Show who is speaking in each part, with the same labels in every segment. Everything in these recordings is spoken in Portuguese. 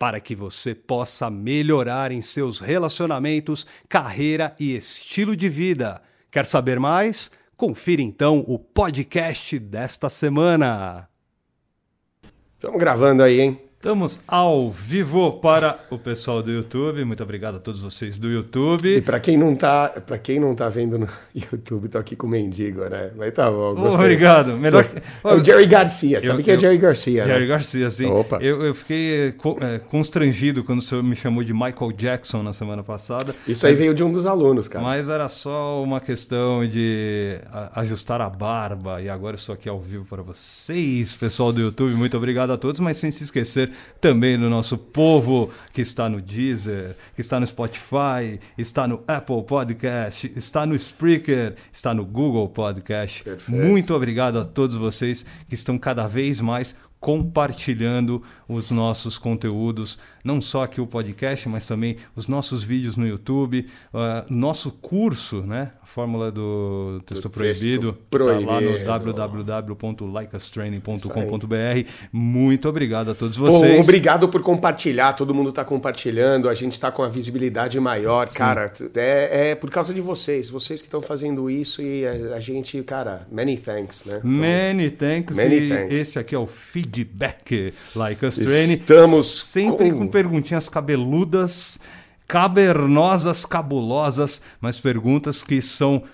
Speaker 1: para que você possa melhorar em seus relacionamentos, carreira e estilo de vida. Quer saber mais? Confira então o podcast desta semana.
Speaker 2: Estamos gravando aí, hein?
Speaker 1: Estamos ao vivo para o pessoal do YouTube. Muito obrigado a todos vocês do YouTube.
Speaker 2: E para quem não tá, para quem não tá vendo no YouTube, tô aqui com o mendigo, né? Mas tá bom.
Speaker 1: Gostei. Obrigado. Melhor.
Speaker 2: É o Jerry Garcia. Sabe eu, quem é Jerry Garcia?
Speaker 1: Jerry né? Garcia, sim. Opa. Eu, eu fiquei é, constrangido quando o senhor me chamou de Michael Jackson na semana passada.
Speaker 2: Isso aí mas, veio de um dos alunos, cara.
Speaker 1: Mas era só uma questão de ajustar a barba e agora eu estou aqui ao vivo para vocês, pessoal do YouTube. Muito obrigado a todos, mas sem se esquecer também no nosso povo que está no Deezer, que está no Spotify, está no Apple Podcast, está no Spreaker, está no Google Podcast. Perfeito. Muito obrigado a todos vocês que estão cada vez mais compartilhando os nossos conteúdos, não só aqui o podcast, mas também os nossos vídeos no YouTube, uh, nosso curso, né? A fórmula do texto do proibido,
Speaker 2: está
Speaker 1: lá no www.likeastraining.com.br. Muito obrigado a todos vocês.
Speaker 2: Bom, obrigado por compartilhar, todo mundo está compartilhando, a gente está com a visibilidade maior, Sim. cara, é, é, por causa de vocês, vocês que estão fazendo isso e a, a, gente, cara, many thanks, né?
Speaker 1: Então, many thanks. Many thanks. Esse aqui é o feed feedback like us training.
Speaker 2: Estamos
Speaker 1: sempre com... com perguntinhas cabeludas, cavernosas, cabulosas, mas perguntas que são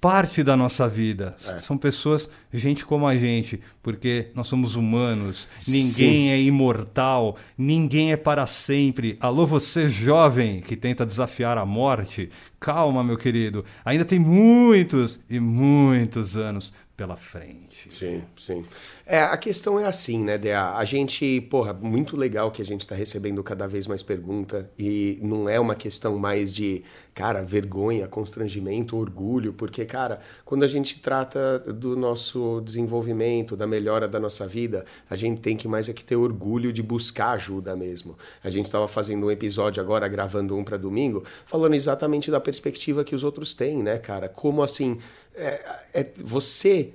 Speaker 1: parte da nossa vida. É. São pessoas, gente como a gente, porque nós somos humanos, ninguém Sim. é imortal, ninguém é para sempre. Alô, você jovem que tenta desafiar a morte, calma, meu querido. Ainda tem muitos e muitos anos pela frente.
Speaker 2: Sim, sim. É, a questão é assim, né, Dea? A gente, porra, muito legal que a gente está recebendo cada vez mais pergunta e não é uma questão mais de, cara, vergonha, constrangimento, orgulho, porque, cara, quando a gente trata do nosso desenvolvimento, da melhora da nossa vida, a gente tem que mais é que ter orgulho de buscar ajuda mesmo. A gente estava fazendo um episódio agora, gravando um para domingo, falando exatamente da perspectiva que os outros têm, né, cara? Como assim, é, é você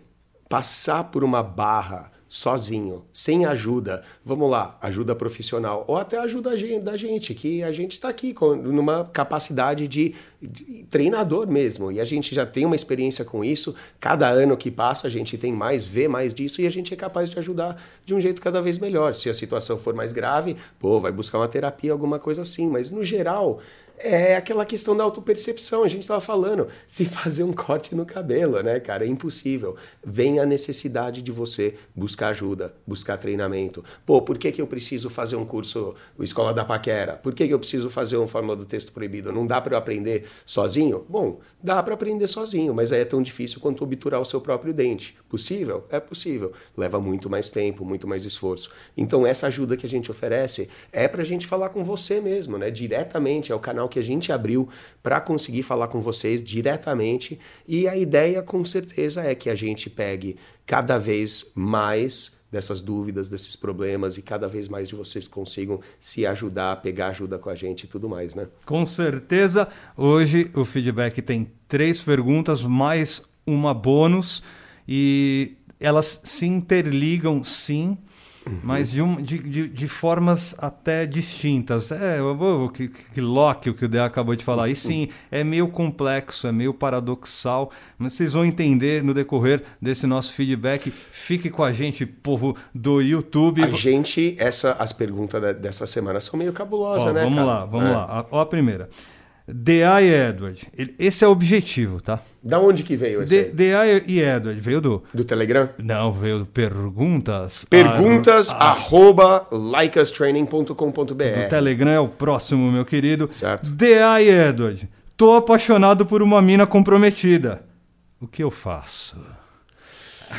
Speaker 2: passar por uma barra sozinho, sem ajuda, vamos lá, ajuda profissional, ou até ajuda da gente, que a gente está aqui com, numa capacidade de, de, treinador mesmo, e a gente já tem uma experiência com isso, cada ano que passa a gente tem mais, vê mais disso, e a gente é capaz de ajudar de um jeito cada vez melhor. Se a situação for mais grave, pô, vai buscar uma terapia, alguma coisa assim, mas no geral, é aquela questão da autopercepção. A gente estava falando, se fazer um corte no cabelo, né, cara? É impossível. Vem a necessidade de você buscar ajuda, buscar treinamento. Pô, por que, que eu preciso fazer um curso, Escola da Paquera? Por que, que eu preciso fazer um Fórmula do Texto Proibido? Não dá para eu aprender sozinho? Bom, dá para aprender sozinho, mas aí é tão difícil quanto obturar o seu próprio dente. Possível? É possível. Leva muito mais tempo, muito mais esforço. Então, essa ajuda que a gente oferece é para a gente falar com você mesmo, né? Diretamente, é o canal que a gente abriu para conseguir falar com vocês diretamente. E a ideia, com certeza, é que a gente pegue cada vez mais dessas dúvidas, desses problemas e cada vez mais de vocês consigam se ajudar, pegar ajuda com a gente e tudo mais, né?
Speaker 1: Com certeza. Hoje o feedback tem três perguntas mais uma bônus e elas se interligam sim mas de, um, de, de, de, formas até distintas. É, o que, que Locke, o que o Dé acabou de falar. E sim, é meio complexo, é meio paradoxal, mas vocês vão entender no decorrer desse nosso feedback. Fique com a gente, povo do YouTube.
Speaker 2: A gente, essa, as perguntas dessa semana são meio cabulosas,
Speaker 1: Ó,
Speaker 2: né?
Speaker 1: Vamos
Speaker 2: cara?
Speaker 1: lá, vamos é. lá. Ó a primeira. D.I. Edward. Esse é o objetivo, tá?
Speaker 2: Da onde que veio esse?
Speaker 1: D.I. e Edward. Veio do...
Speaker 2: Do Telegram?
Speaker 1: Não, veio do Perguntas.
Speaker 2: Perguntas a... arroba likeustraining.com.br
Speaker 1: Do Telegram é o próximo, meu querido.
Speaker 2: Certo.
Speaker 1: D.I. Edward. Tô apaixonado por uma mina comprometida. O que eu faço?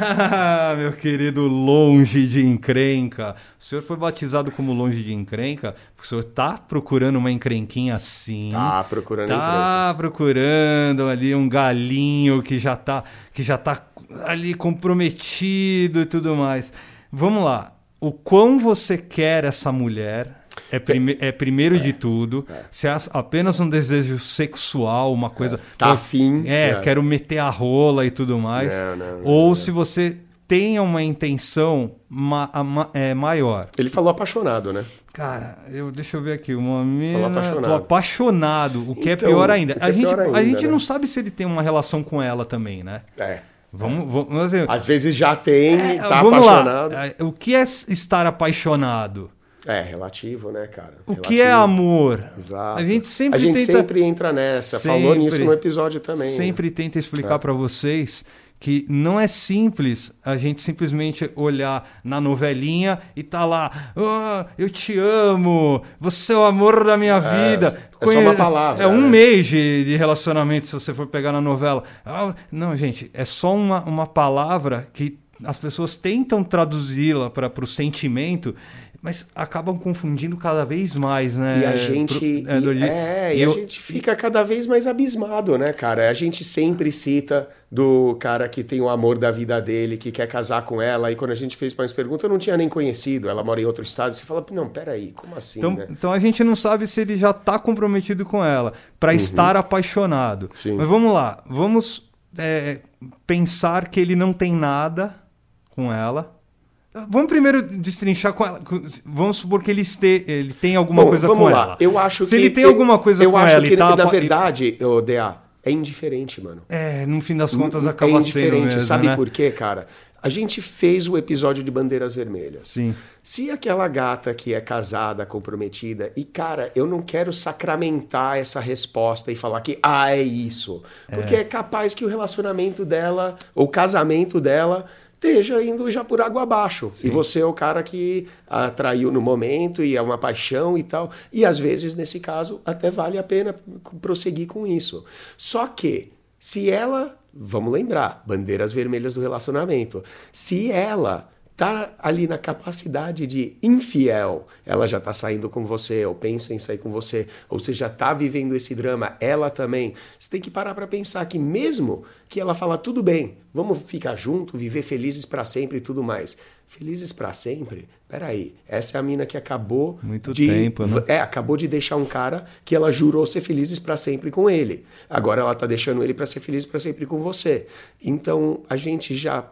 Speaker 1: Ah, meu querido longe de encrenca. O senhor foi batizado como longe de encrenca? O senhor tá procurando uma encrenquinha assim?
Speaker 2: Tá procurando
Speaker 1: Tá
Speaker 2: encrenca.
Speaker 1: procurando ali um galinho que já tá, que já tá ali comprometido e tudo mais. Vamos lá. O quão você quer essa mulher? É, prime é primeiro de tudo. Se é apenas um desejo sexual, uma coisa.
Speaker 2: Tá afim.
Speaker 1: É,
Speaker 2: É.
Speaker 1: quero meter a rola e tudo mais.
Speaker 2: Não, não, não,
Speaker 1: Ou se você tenha uma intenção ma a- ma- é, maior.
Speaker 2: Ele falou apaixonado, né?
Speaker 1: Cara, eu, deixa eu ver aqui. Uma mina.
Speaker 2: apaixonado.
Speaker 1: Tô apaixonado. O que é
Speaker 2: Então,
Speaker 1: pior ainda. A
Speaker 2: é
Speaker 1: gente,
Speaker 2: pior
Speaker 1: a
Speaker 2: ainda,
Speaker 1: gente
Speaker 2: né?
Speaker 1: não sabe se ele tem uma relação com ela também, né?
Speaker 2: É.
Speaker 1: Vamos, vamos, assim,
Speaker 2: Às vezes já tem,
Speaker 1: é,
Speaker 2: tá apaixonado.
Speaker 1: lá. É, O que é estar apaixonado?
Speaker 2: É, relativo, né, cara?
Speaker 1: O que é
Speaker 2: Relativo.
Speaker 1: amor?
Speaker 2: Exato.
Speaker 1: A gente sempre
Speaker 2: A gente
Speaker 1: tenta-
Speaker 2: sempre entra nessa. Falou
Speaker 1: Sempre.
Speaker 2: nisso no episódio também. né?
Speaker 1: Sempre tenta
Speaker 2: É.
Speaker 1: explicar pra vocês que não é simples a gente simplesmente olhar na novelinha e tá lá, "Ah, eu te amo, você é o amor da minha vida.
Speaker 2: é só uma palavra,
Speaker 1: É um
Speaker 2: né?
Speaker 1: mês de, de relacionamento se você for pegar na novela. Ah, não, gente, é só uma, uma palavra que as pessoas tentam traduzi-la para o sentimento, mas acabam confundindo cada vez mais, né?
Speaker 2: E a gente,
Speaker 1: Pro- é, do-
Speaker 2: e, é, e
Speaker 1: eu-
Speaker 2: a gente fica cada vez mais abismado, né, cara? A gente sempre cita do cara que tem o amor da vida dele, que quer casar com ela, e quando a gente fez mais pergunta, eu não tinha nem conhecido, ela mora em outro estado, você fala, não, peraí, como assim,
Speaker 1: Então,
Speaker 2: né?
Speaker 1: então a gente não sabe se ele já está comprometido com ela, para estar apaixonado.
Speaker 2: Uhum. Sim.
Speaker 1: Mas vamos lá, vamos é, pensar que ele não tem nada com ela. Vamos primeiro destrinchar com ela. Vamos supor que ele, este, ele tem alguma
Speaker 2: Bom,
Speaker 1: coisa
Speaker 2: vamos
Speaker 1: com
Speaker 2: lá.
Speaker 1: ela.
Speaker 2: Eu acho
Speaker 1: se
Speaker 2: que
Speaker 1: ele tem alguma coisa
Speaker 2: eu
Speaker 1: com
Speaker 2: acho
Speaker 1: ela
Speaker 2: que
Speaker 1: e tá
Speaker 2: na verdade, o DA, é indiferente, mano.
Speaker 1: É, no fim das contas
Speaker 2: é
Speaker 1: acaba sendo
Speaker 2: indiferente,
Speaker 1: mesmo,
Speaker 2: sabe
Speaker 1: né?
Speaker 2: por quê, cara? A gente fez o episódio de Bandeiras Vermelhas.
Speaker 1: Sim.
Speaker 2: Se aquela gata que é casada, comprometida, e cara, eu não quero sacramentar essa resposta e falar que, ah, é isso. Porque é, capaz que o relacionamento dela, ou o casamento dela, esteja indo já por água abaixo. E você é o cara que atraiu no momento e é uma paixão e tal. E às vezes, nesse caso, até vale a pena prosseguir com isso. Só que, se ela, vamos lembrar, bandeiras vermelhas do relacionamento, se ela tá ali na capacidade de infiel, ela já tá saindo com você, ou pensa em sair com você, ou você já tá vivendo esse drama, ela também. Você tem que parar para pensar que mesmo que ela fala tudo bem, vamos ficar junto, viver felizes para sempre e tudo mais. Felizes para sempre? Peraí, essa é a mina que acabou
Speaker 1: Muito
Speaker 2: de
Speaker 1: tempo, né?
Speaker 2: é, acabou de deixar um cara que ela jurou ser felizes para sempre com ele. Agora ela tá deixando ele para ser feliz para sempre com você. Então a gente já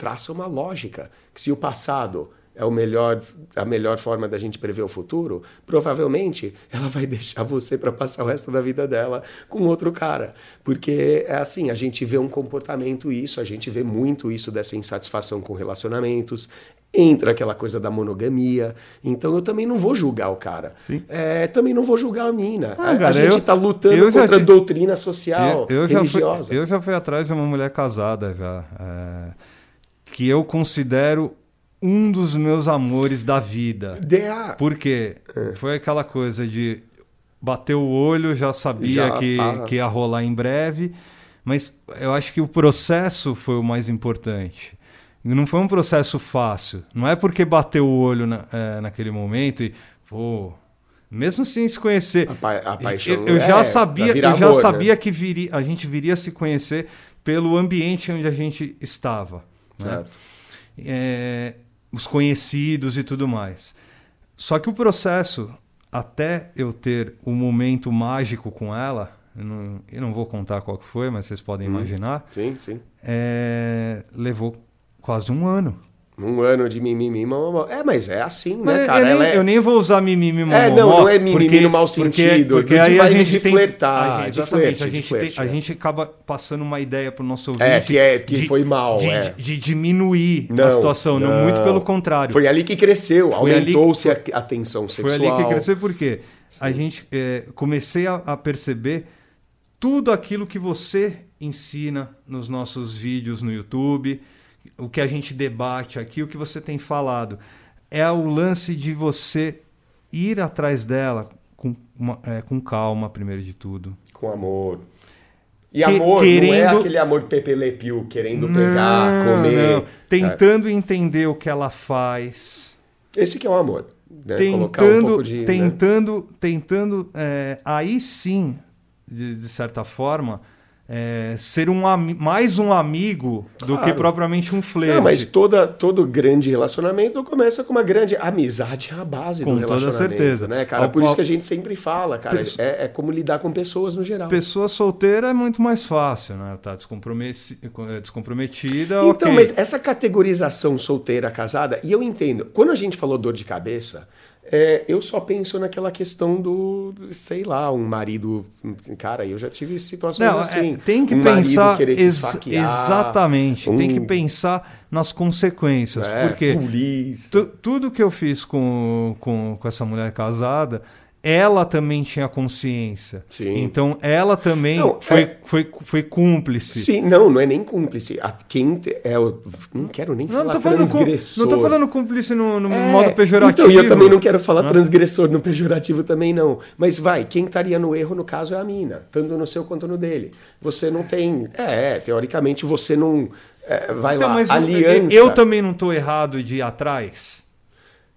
Speaker 2: traça uma lógica que se o passado é o melhor, a melhor forma da gente prever o futuro, provavelmente ela vai deixar você para passar o resto da vida dela com outro cara. Porque é assim, a gente vê um comportamento isso, a gente vê muito isso dessa insatisfação com relacionamentos, entra aquela coisa da monogamia. Então eu também não vou julgar o cara.
Speaker 1: Sim.
Speaker 2: É, também não vou julgar a mina.
Speaker 1: Ah,
Speaker 2: a, a
Speaker 1: cara,
Speaker 2: gente
Speaker 1: eu-
Speaker 2: está lutando
Speaker 1: já
Speaker 2: contra a doutrina social,
Speaker 1: eu, eu já fui,
Speaker 2: religiosa.
Speaker 1: eu já fui atrás de uma mulher casada já. é, que eu considero um dos meus amores da vida.
Speaker 2: DA,
Speaker 1: Porque foi aquela coisa de bater o olho, já sabia
Speaker 2: Já
Speaker 1: que,
Speaker 2: tá.
Speaker 1: que ia rolar em breve, mas eu acho que o processo foi o mais importante. Não foi um processo fácil. Não é porque bateu o olho na, é, naquele momento e, pô, mesmo sem se conhecer.
Speaker 2: A pa- a paixão
Speaker 1: eu, eu já
Speaker 2: é,
Speaker 1: sabia,
Speaker 2: vai virar
Speaker 1: eu já
Speaker 2: amor, né?
Speaker 1: sabia que viria, a gente viria se conhecer pelo ambiente onde a gente estava. Né? É, os conhecidos e tudo mais. Só que o processo, até eu ter o momento mágico com ela, eu não, eu não vou contar qual que foi, mas vocês podem
Speaker 2: Uhum.
Speaker 1: imaginar,
Speaker 2: Sim, sim.
Speaker 1: é, levou quase um ano.
Speaker 2: Um ano de mimimi, mamamó. É, mas é assim, né,
Speaker 1: Mas
Speaker 2: cara?
Speaker 1: eu, nem,
Speaker 2: é-
Speaker 1: eu nem vou usar mimimi
Speaker 2: É, não, não é mimimi no mau sentido,
Speaker 1: Porque,
Speaker 2: de-
Speaker 1: aí
Speaker 2: vai
Speaker 1: a
Speaker 2: de
Speaker 1: gente tem,
Speaker 2: flertar,
Speaker 1: a gente,
Speaker 2: de
Speaker 1: exatamente,
Speaker 2: flerte,
Speaker 1: a
Speaker 2: de
Speaker 1: gente,
Speaker 2: flerte,
Speaker 1: tem, a
Speaker 2: é.
Speaker 1: gente acaba passando uma ideia pro nosso ouvinte.
Speaker 2: É, que é- que foi mal,
Speaker 1: de,
Speaker 2: é.
Speaker 1: de diminuir a
Speaker 2: Não,
Speaker 1: situação, não,
Speaker 2: não.
Speaker 1: muito pelo contrário.
Speaker 2: Foi ali que cresceu,
Speaker 1: Foi ali
Speaker 2: aumentou-se a a tensão
Speaker 1: Foi
Speaker 2: sexual.
Speaker 1: ali que cresceu porque a gente é, comecei a, a perceber tudo aquilo que você ensina nos nossos vídeos no YouTube, o que a gente debate aqui, o que você tem falado. É o lance de você ir atrás dela com, uma- é, com calma, primeiro de tudo.
Speaker 2: Com amor. E amor querendo... não é aquele amor pepelepiu, querendo não, pegar, comer. Não.
Speaker 1: Tentando é. entender o que ela faz.
Speaker 2: Esse que é o amor.
Speaker 1: Né? Tentando, um de, né? tentando, né? tentando é, aí sim, de, de certa forma, é, ser um mais um amigo claro. do que propriamente um flerte. Não,
Speaker 2: mas toda, todo grande relacionamento começa com uma grande amizade a base com do relacionamento. Com toda certeza. Né, cara? Por isso que a gente sempre fala, cara, é, é, como lidar com pessoas no geral.
Speaker 1: Pessoa solteira é muito mais fácil, né? Tá é, descomprometida.
Speaker 2: Então,
Speaker 1: okay.
Speaker 2: mas essa categorização solteira, casada, e eu entendo, quando a gente falou dor de cabeça, é, eu só penso naquela questão do, sei lá, um marido. Cara, eu já tive situações Não, é, assim. É,
Speaker 1: tem que um pensar. Ex exatamente. Um... Tem que pensar nas consequências. É, porque tudo que eu fiz com, com, com essa mulher casada ela também tinha consciência. Sim. Então ela também não, foi, é... foi, foi cúmplice.
Speaker 2: Sim, não, não é nem cúmplice. A, quem é o, não quero nem não, falar não transgressor.
Speaker 1: não tô falando cúmplice no, no é... modo pejorativo.
Speaker 2: Então, eu também não quero falar não. transgressor no pejorativo também não. Mas vai, quem estaria no erro no caso é a mina, tanto no seu quanto no dele. Você não tem, é, teoricamente você não é, vai então, lá, mas aliança.
Speaker 1: Eu, eu também não tô errado de ir atrás.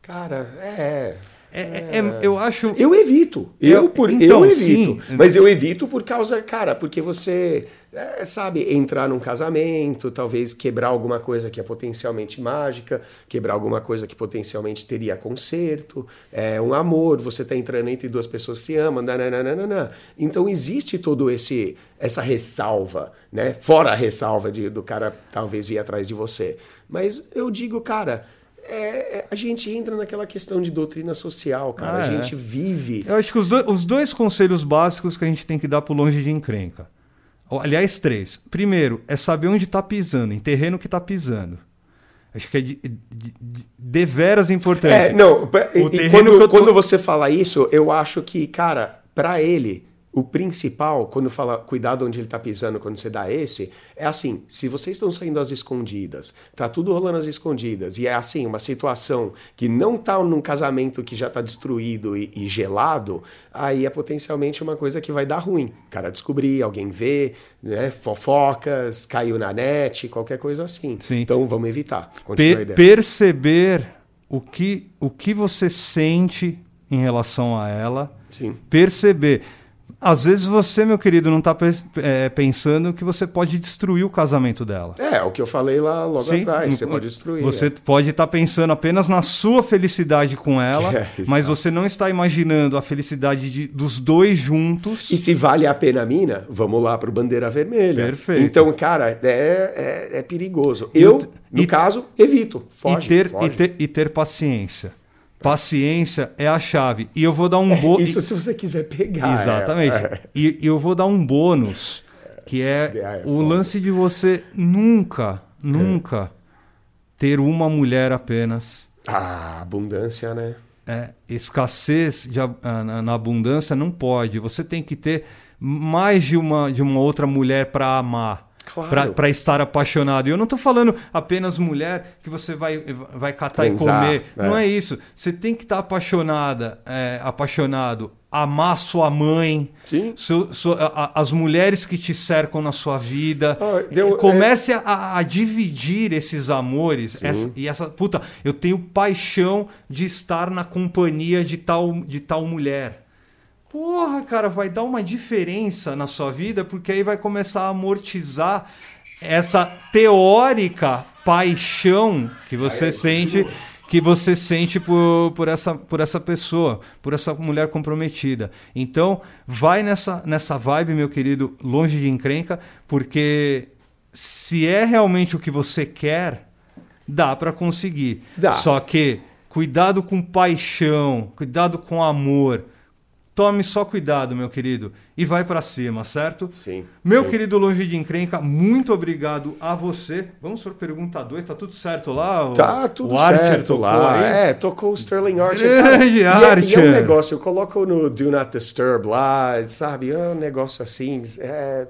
Speaker 2: Cara, é
Speaker 1: é, é, é, eu acho.
Speaker 2: Eu evito. Eu, por, então, eu evito. Sim. Mas eu evito por causa, cara, porque você, é, sabe, entrar num casamento, talvez quebrar alguma coisa que é potencialmente mágica, quebrar alguma coisa que potencialmente teria conserto, é um amor, você está entrando entre duas pessoas que se amam, nananana. Então existe todo esse essa ressalva, né? Fora a ressalva de, do cara talvez vir atrás de você. Mas eu digo, cara é, é, a gente entra naquela questão de doutrina social, cara. Ah, a gente é. vive.
Speaker 1: Eu acho que os, do, os dois conselhos básicos que a gente tem que dar pro longe de encrenca. Aliás, três. Primeiro, é saber onde está pisando, em terreno que está pisando. Acho que é de, de, de, de veras importante. É,
Speaker 2: não, e, quando, tô... quando você fala isso, eu acho que, cara, para ele, o principal, quando fala cuidado onde ele está pisando, quando você dá esse, é assim: se vocês estão saindo às escondidas, tá tudo rolando às escondidas, e é assim, uma situação que não tá num casamento que já tá destruído e, e gelado, aí é potencialmente uma coisa que vai dar ruim. O cara descobrir, alguém vê, né? Fofocas, caiu na net, qualquer coisa assim.
Speaker 1: Sim.
Speaker 2: Então vamos evitar.
Speaker 1: Pe perceber o que, o que você sente em relação a ela.
Speaker 2: Sim.
Speaker 1: Perceber às vezes você, meu querido, não está é, pensando que você pode destruir o casamento dela.
Speaker 2: É, o que eu falei lá logo Sim, atrás, você pode destruir.
Speaker 1: Você é. pode estar tá pensando apenas na sua felicidade com ela, é, mas você não está imaginando a felicidade de, dos dois juntos.
Speaker 2: E se vale a pena a mina, vamos lá para o Bandeira Vermelha.
Speaker 1: Perfeito.
Speaker 2: Então, cara, é, é, é perigoso. Eu, no e, caso, evito. Foge,
Speaker 1: e, ter,
Speaker 2: foge.
Speaker 1: E, ter, e ter paciência. Paciência é a chave. E eu vou dar um bônus.
Speaker 2: Isso se você quiser pegar.
Speaker 1: Exatamente. É. E, e, eu vou dar um bônus, que é, é o lance de você nunca, nunca ter uma mulher apenas.
Speaker 2: Ah, abundância, né?
Speaker 1: É, escassez de, na, na abundância não pode. Você tem que ter mais de uma, de uma outra mulher para amar. Claro. para estar apaixonado. E eu não estou falando apenas mulher que você vai, vai catar Transar, e comer. É. Não é isso. Você tem que estar tá apaixonada, é, apaixonado, amar sua mãe, seu, a, as mulheres que te cercam na sua vida. Ah, deu, Comece é... a, a, dividir esses amores. Essa, e essa. Puta, eu tenho paixão de estar na companhia de tal, de tal mulher. Porra, cara, vai dar uma diferença na sua vida, porque aí vai começar a amortizar essa teórica paixão que você sente que você sente por, por, essa, por essa pessoa, por essa mulher comprometida. Então, vai nessa, nessa vibe, meu querido, longe de encrenca, porque se é realmente o que você quer, dá para conseguir. Dá. Só que cuidado com paixão, cuidado com amor, Tome só cuidado, meu querido, e vai para cima, certo?
Speaker 2: Sim.
Speaker 1: Meu
Speaker 2: sim.
Speaker 1: querido Longe de Encrenca, muito obrigado a você. Vamos para a pergunta 2, tá tudo certo lá?
Speaker 2: Tá tudo certo lá. Aí? É, tocou o Sterling Archer.
Speaker 1: Grande Archer.
Speaker 2: E é, e é um negócio, eu coloco no Do Not Disturb lá, sabe? É um negócio assim. É,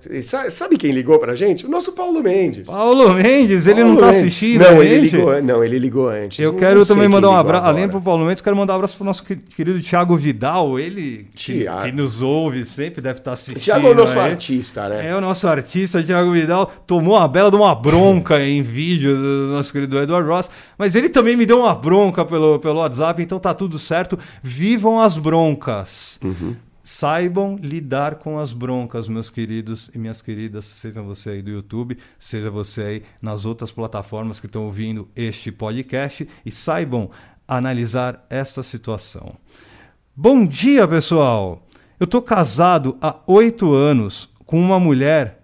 Speaker 2: sabe quem ligou pra gente? O nosso Paulo Mendes.
Speaker 1: Paulo Mendes, ele Paulo não tá Mendes. assistindo,
Speaker 2: Não, ele ligou, não, ele ligou antes.
Speaker 1: Eu não quero também mandar um abraço, além pro Paulo Mendes, quero mandar um abraço pro nosso querido Thiago Vidal, ele que, que, nos ouve sempre deve estar assistindo.
Speaker 2: Tiago é o nosso aí. artista, né?
Speaker 1: É o nosso artista, Tiago Vidal. Tomou uma bela de uma bronca em vídeo do nosso querido Edward Ross. Mas ele também me deu uma bronca pelo, pelo WhatsApp, então tá tudo certo. Vivam as broncas. Uhum. Saibam lidar com as broncas, meus queridos e minhas queridas, seja você aí do YouTube, seja você aí nas outras plataformas que estão ouvindo este podcast, e saibam analisar esta situação. Bom dia, pessoal! Eu estou casado há oito anos com uma mulher,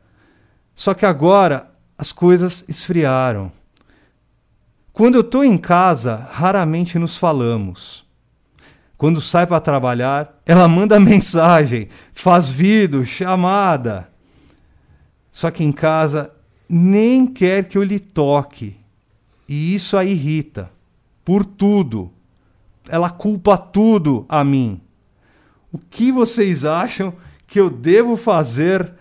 Speaker 1: só que agora as coisas esfriaram. Quando eu estou em casa, raramente nos falamos. Quando sai para trabalhar, ela manda mensagem, faz vídeo, chamada. Só que em casa nem quer que eu lhe toque. E isso a irrita. Por tudo ela culpa tudo a mim. O que vocês acham que eu devo fazer?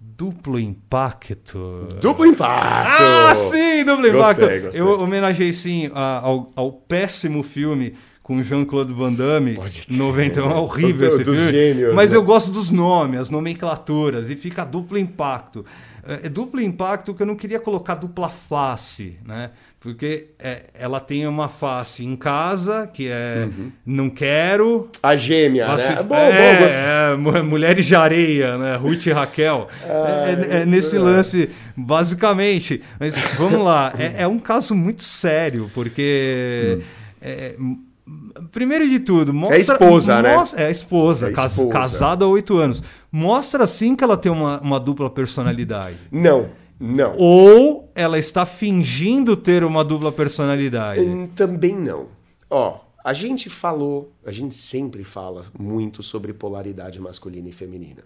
Speaker 1: Duplo impacto.
Speaker 2: Duplo impacto!
Speaker 1: Ah, sim, duplo impacto. Gostei, gostei. Eu homenageei sim ao, ao péssimo filme com Jean-Claude Van Damme, 91, é horrível esse filme. Gênios, mas né? eu gosto dos nomes, as nomenclaturas, e fica duplo impacto. É, é duplo impacto que eu não queria colocar dupla face, né? Porque é, ela tem uma face em casa, que é uhum. não quero.
Speaker 2: A gêmea, né? Se,
Speaker 1: é, bom, é, bom, é, Mulheres de Areia, né? Ruth e Raquel. é, é, nesse lance, basicamente. Mas vamos lá, é, um caso muito sério, porque. Hum. Primeiro de tudo, mostra.
Speaker 2: É esposa,
Speaker 1: né? mostra, né? É a esposa, esposa. casada há oito anos. Mostra sim que ela tem uma, uma dupla personalidade.
Speaker 2: Não. Não.
Speaker 1: Ou ela está fingindo ter uma dupla personalidade?
Speaker 2: Hum, também não. Ó, a gente falou, a gente sempre fala muito sobre polaridade masculina e feminina.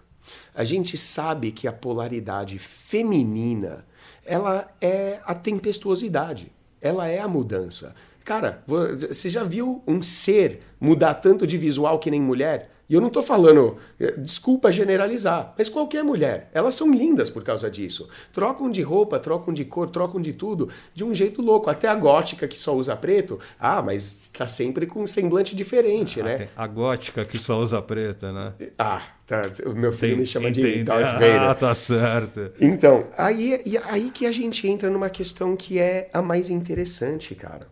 Speaker 2: A gente sabe que a polaridade feminina, ela é a tempestuosidade, ela é a mudança. Cara, você já viu um ser mudar tanto de visual que nem mulher? E eu não estou falando, eh, desculpa generalizar, mas qualquer mulher, elas são lindas por causa disso. Trocam de roupa, trocam de cor, trocam de tudo, de um jeito louco. Até a gótica que só usa preto, ah, mas está sempre com um semblante diferente, ah, né?
Speaker 1: A gótica que só usa preta, né?
Speaker 2: Ah, tá. O meu filho Tem, me chama entendi. de Darth Vader.
Speaker 1: Ah, tá certo.
Speaker 2: Então, aí, aí que a gente entra numa questão que é a mais interessante, cara.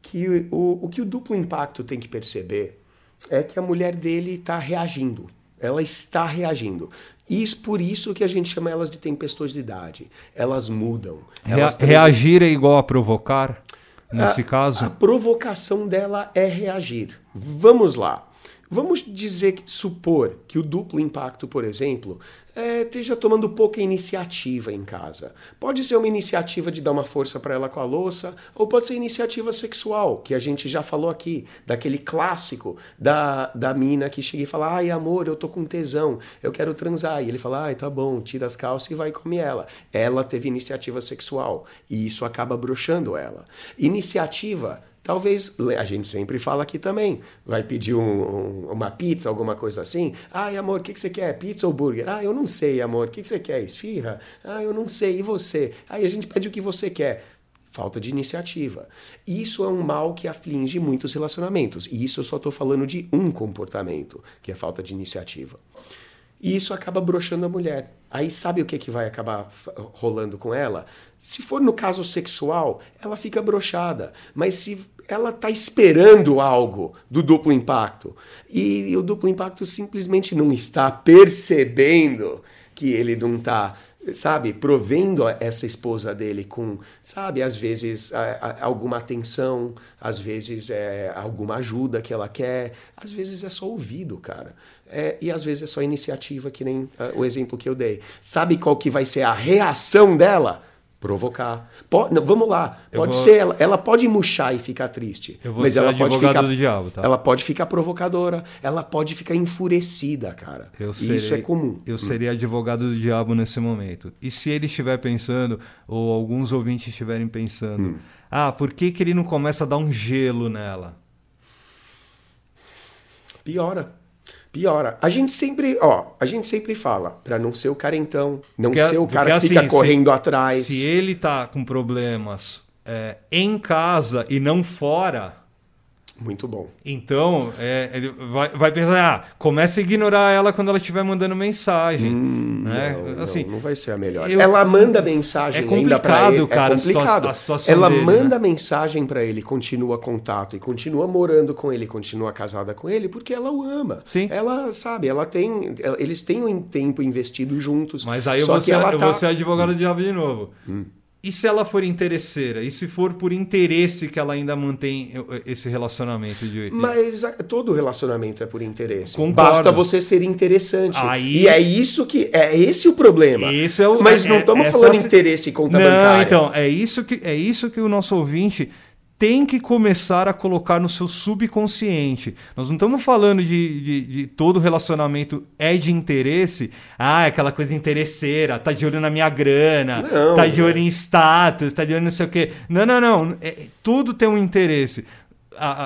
Speaker 2: Que o, o que o duplo impacto tem que perceber é que a mulher dele está reagindo. Ela está reagindo. E por isso que a gente chama elas de tempestuosidade. Elas mudam. Elas
Speaker 1: Rea reagir é igual a provocar, nesse a, caso?
Speaker 2: A provocação dela é reagir. Vamos lá. Vamos dizer, supor que o duplo impacto, por exemplo, é, esteja tomando pouca iniciativa em casa. Pode ser uma iniciativa de dar uma força para ela com a louça, ou pode ser iniciativa sexual, que a gente já falou aqui, daquele clássico da, da mina que chega e fala: Ai, amor, eu tô com tesão, eu quero transar. E ele fala: Ai, tá bom, tira as calças e vai comer ela. Ela teve iniciativa sexual, e isso acaba broxando ela. Iniciativa Talvez, a gente sempre fala aqui também, vai pedir um, um, uma pizza, alguma coisa assim. Ai, amor, o que, que você quer? Pizza ou burger? Ah, eu não sei, amor. O que, que você quer? Esfirra? Ah, eu não sei. E você? Aí a gente pede o que você quer. Falta de iniciativa. Isso é um mal que aflige muitos relacionamentos. E isso eu só estou falando de um comportamento, que é falta de iniciativa. E isso acaba broxando a mulher. Aí sabe o que, que vai acabar rolando com ela? Se for no caso sexual, ela fica broxada. Mas se ela está esperando algo do duplo impacto e o duplo impacto simplesmente não está percebendo que ele não está sabe, provendo essa esposa dele com, sabe, às vezes alguma atenção, às vezes é alguma ajuda que ela quer, às vezes é só ouvido, cara. É, e às vezes é só iniciativa, que nem uh, o exemplo que eu dei. Sabe qual que vai ser a reação dela? Provocar. Pode, não, vamos lá, pode vou... ser, ela, ela pode murchar e ficar triste, mas ela pode ficar
Speaker 1: diabo, tá?
Speaker 2: ela pode ficar provocadora, ela pode ficar enfurecida, cara. Eu serei, isso é comum.
Speaker 1: Eu hum. seria advogado do diabo nesse momento. E se ele estiver pensando ou alguns ouvintes estiverem pensando, hum. ah, por que que ele não começa a dar um gelo nela?
Speaker 2: Piora piora. A gente sempre, ó, a gente sempre fala para não ser o carentão, não porque, ser o cara que assim, fica correndo
Speaker 1: se,
Speaker 2: atrás.
Speaker 1: Se ele tá com problemas é, em casa e não fora,
Speaker 2: Muito bom.
Speaker 1: Então, é, ele vai, vai pensar, ah, começa a ignorar ela quando ela estiver mandando mensagem.
Speaker 2: Hum,
Speaker 1: né?
Speaker 2: não,
Speaker 1: assim,
Speaker 2: não, não vai ser a melhor.
Speaker 1: eu-
Speaker 2: ela manda mensagem
Speaker 1: É
Speaker 2: ainda para
Speaker 1: complicado,
Speaker 2: ele.
Speaker 1: cara,
Speaker 2: é
Speaker 1: a situa-
Speaker 2: complicado.
Speaker 1: a situação
Speaker 2: ela
Speaker 1: dele,
Speaker 2: manda
Speaker 1: né?
Speaker 2: mensagem para ele, continua contato e continua morando com ele, continua casada com ele, porque ela o ama.
Speaker 1: Sim.
Speaker 2: Ela sabe, ela tem, eles têm um tempo investido juntos.
Speaker 1: Mas aí eu vou,
Speaker 2: que
Speaker 1: ser,
Speaker 2: ela
Speaker 1: eu
Speaker 2: tá...
Speaker 1: vou ser advogado do diabo de novo. E se ela for interesseira? E se for por interesse que ela ainda mantém esse relacionamento de.
Speaker 2: Mas todo relacionamento é por interesse.
Speaker 1: Concordo.
Speaker 2: Basta você ser interessante.
Speaker 1: Aí-
Speaker 2: E é isso que é esse o problema.
Speaker 1: Esse é o-
Speaker 2: Mas não
Speaker 1: é-
Speaker 2: estamos
Speaker 1: essa
Speaker 2: falando
Speaker 1: se-
Speaker 2: interesse em conta
Speaker 1: Não,
Speaker 2: bancária.
Speaker 1: então, é isso, que, é isso que o nosso ouvinte tem que começar a colocar no seu subconsciente. Nós não estamos falando de, de, de todo relacionamento é de interesse. Ah, é aquela coisa interesseira, tá de olho na minha grana,
Speaker 2: Não,
Speaker 1: tá de olho
Speaker 2: é.
Speaker 1: em status, tá de olho não sei o quê. Não, não, não. É- tudo tem um interesse.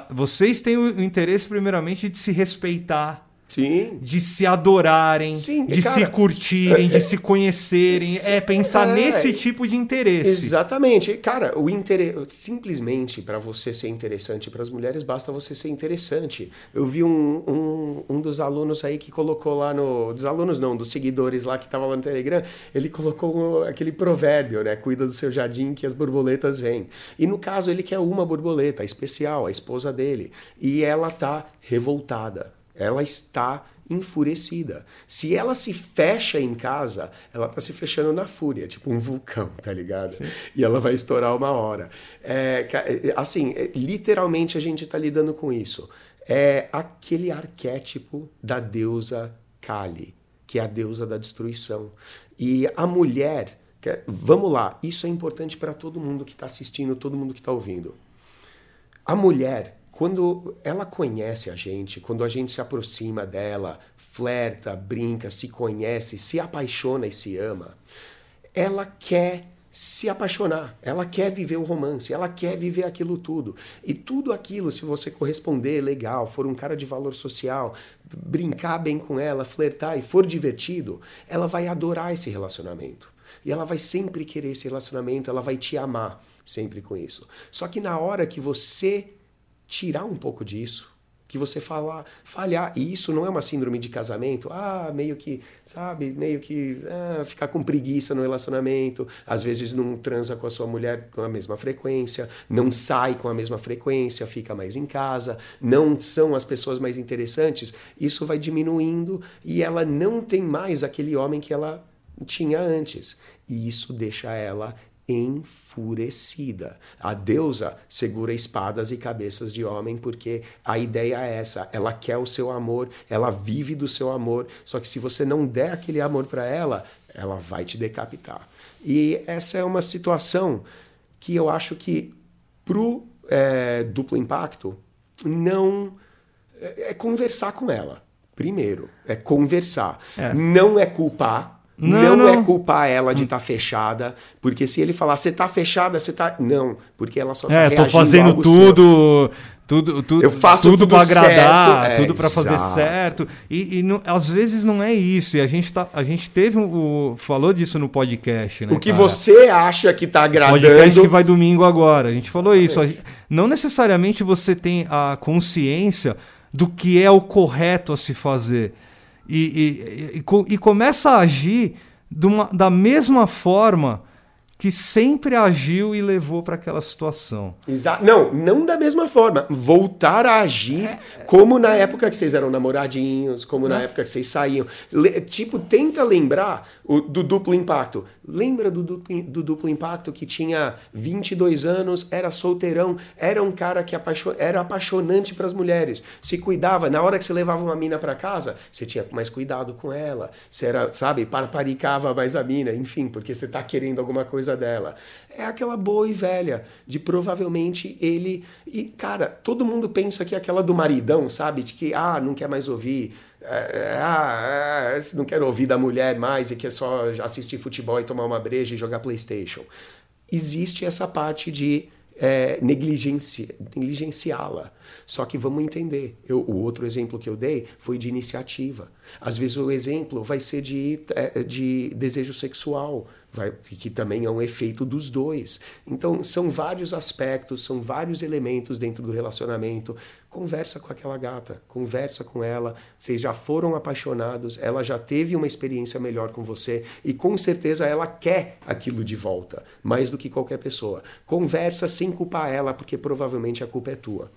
Speaker 1: Vocês têm o interesse, primeiramente, de se respeitar
Speaker 2: Sim.
Speaker 1: de se adorarem,
Speaker 2: Sim,
Speaker 1: de
Speaker 2: cara,
Speaker 1: se curtirem,
Speaker 2: é-
Speaker 1: de se conhecerem. É pensar
Speaker 2: é,
Speaker 1: nesse tipo de interesse.
Speaker 2: Exatamente. Cara, o interesse. Simplesmente para você ser interessante para as mulheres, basta você ser interessante. Eu vi um, um, um dos alunos aí que colocou lá no. Dos alunos não, dos seguidores lá que tava lá no Telegram, ele colocou aquele provérbio, né? Cuida do seu jardim que as borboletas vêm. E no caso, ele quer uma borboleta especial, a esposa dele. E ela tá revoltada. Ela está enfurecida. Se ela se fecha em casa, ela tá se fechando na fúria, tipo um vulcão, tá ligado? E ela vai estourar uma hora. É, ca- é, assim, é, literalmente a gente tá lidando com isso. É aquele arquétipo da deusa Kali, que é a deusa da destruição. E a mulher, que é- vamos lá, isso é importante para todo mundo que está assistindo, todo mundo que está ouvindo. A mulher, quando ela conhece a gente, quando a gente se aproxima dela, flerta, brinca, se conhece, se apaixona e se ama, ela quer se apaixonar, ela quer viver o romance, ela quer viver aquilo tudo. E tudo aquilo, se você corresponder legal, for um cara de valor social, brincar bem com ela, flertar e for divertido, ela vai adorar esse relacionamento. E ela vai sempre querer esse relacionamento, ela vai te amar sempre com isso. Só que na hora que você tirar um pouco disso, que você falar, falhar, e isso não é uma síndrome de casamento, ah, meio que, sabe, meio que ah, ficar com preguiça no relacionamento, às vezes não transa com a sua mulher com a mesma frequência, não sai com a mesma frequência, fica mais em casa, não são as pessoas mais interessantes, isso vai diminuindo e ela não tem mais aquele homem que ela tinha antes. E isso deixa ela enfurecida. A deusa segura espadas e cabeças de homem porque a ideia é essa, ela quer o seu amor, ela vive do seu amor, só que se você não der aquele amor para ela, ela vai te decapitar. E essa é uma situação que eu acho que pro é, duplo impacto não é, é conversar com ela. Primeiro, é conversar.
Speaker 1: É.
Speaker 2: Não é culpar,
Speaker 1: Não,
Speaker 2: não,
Speaker 1: não.
Speaker 2: é culpar ela de estar fechada, porque se ele falar, você tá fechada, você tá. Não, porque ela só tá
Speaker 1: É, tô fazendo tudo, tudo, tudo,
Speaker 2: Eu faço
Speaker 1: tudo
Speaker 2: tudo
Speaker 1: para agradar,
Speaker 2: é,
Speaker 1: tudo para fazer certo. E, e não- às vezes não é isso. E a gente tá, a gente teve o falou disso no podcast, né?
Speaker 2: O que
Speaker 1: cara?
Speaker 2: você acha que tá
Speaker 1: podcast
Speaker 2: agradando.
Speaker 1: que vai domingo agora. A gente falou isso. Gente- Não necessariamente você tem a consciência do que é o correto a se fazer. E, e- e- e co- começa a agir uma- da mesma forma que sempre agiu e levou para aquela situação.
Speaker 2: Exa- Não, não da mesma forma. Voltar a agir como na época que vocês eram namoradinhos, como na época que vocês saíam. Le- tipo, tenta lembrar o- do duplo impacto. Lembra do duplo, do duplo impacto que tinha 22 anos, era solteirão, era um cara que apaixo- era apaixonante para as mulheres, se cuidava. Na hora que você levava uma mina para casa, você tinha mais cuidado com ela. Você era, sabe, parparicava mais a mina, enfim, porque você tá querendo alguma coisa dela. É aquela boa e velha, de provavelmente ele. E, cara, todo mundo pensa que é aquela do maridão, sabe? De que, ah, não quer mais ouvir. é, ah, é, não quero ouvir da mulher mais e quer só assistir futebol e tomar uma breja e jogar PlayStation. Existe essa parte de é, negligenci- negligenciá-la. Só que vamos entender. Eu, o outro exemplo que eu dei foi de iniciativa. Às vezes o exemplo vai ser de, é, de desejo sexual, vai, que também é um efeito dos dois. Então, são vários aspectos, são vários elementos dentro do relacionamento. conversa com aquela gata, conversa com ela. Vocês já foram apaixonados, ela já teve uma experiência melhor com você e com certeza ela quer aquilo de volta, mais do que qualquer pessoa. Conversa sem culpar ela, porque provavelmente a culpa é tua.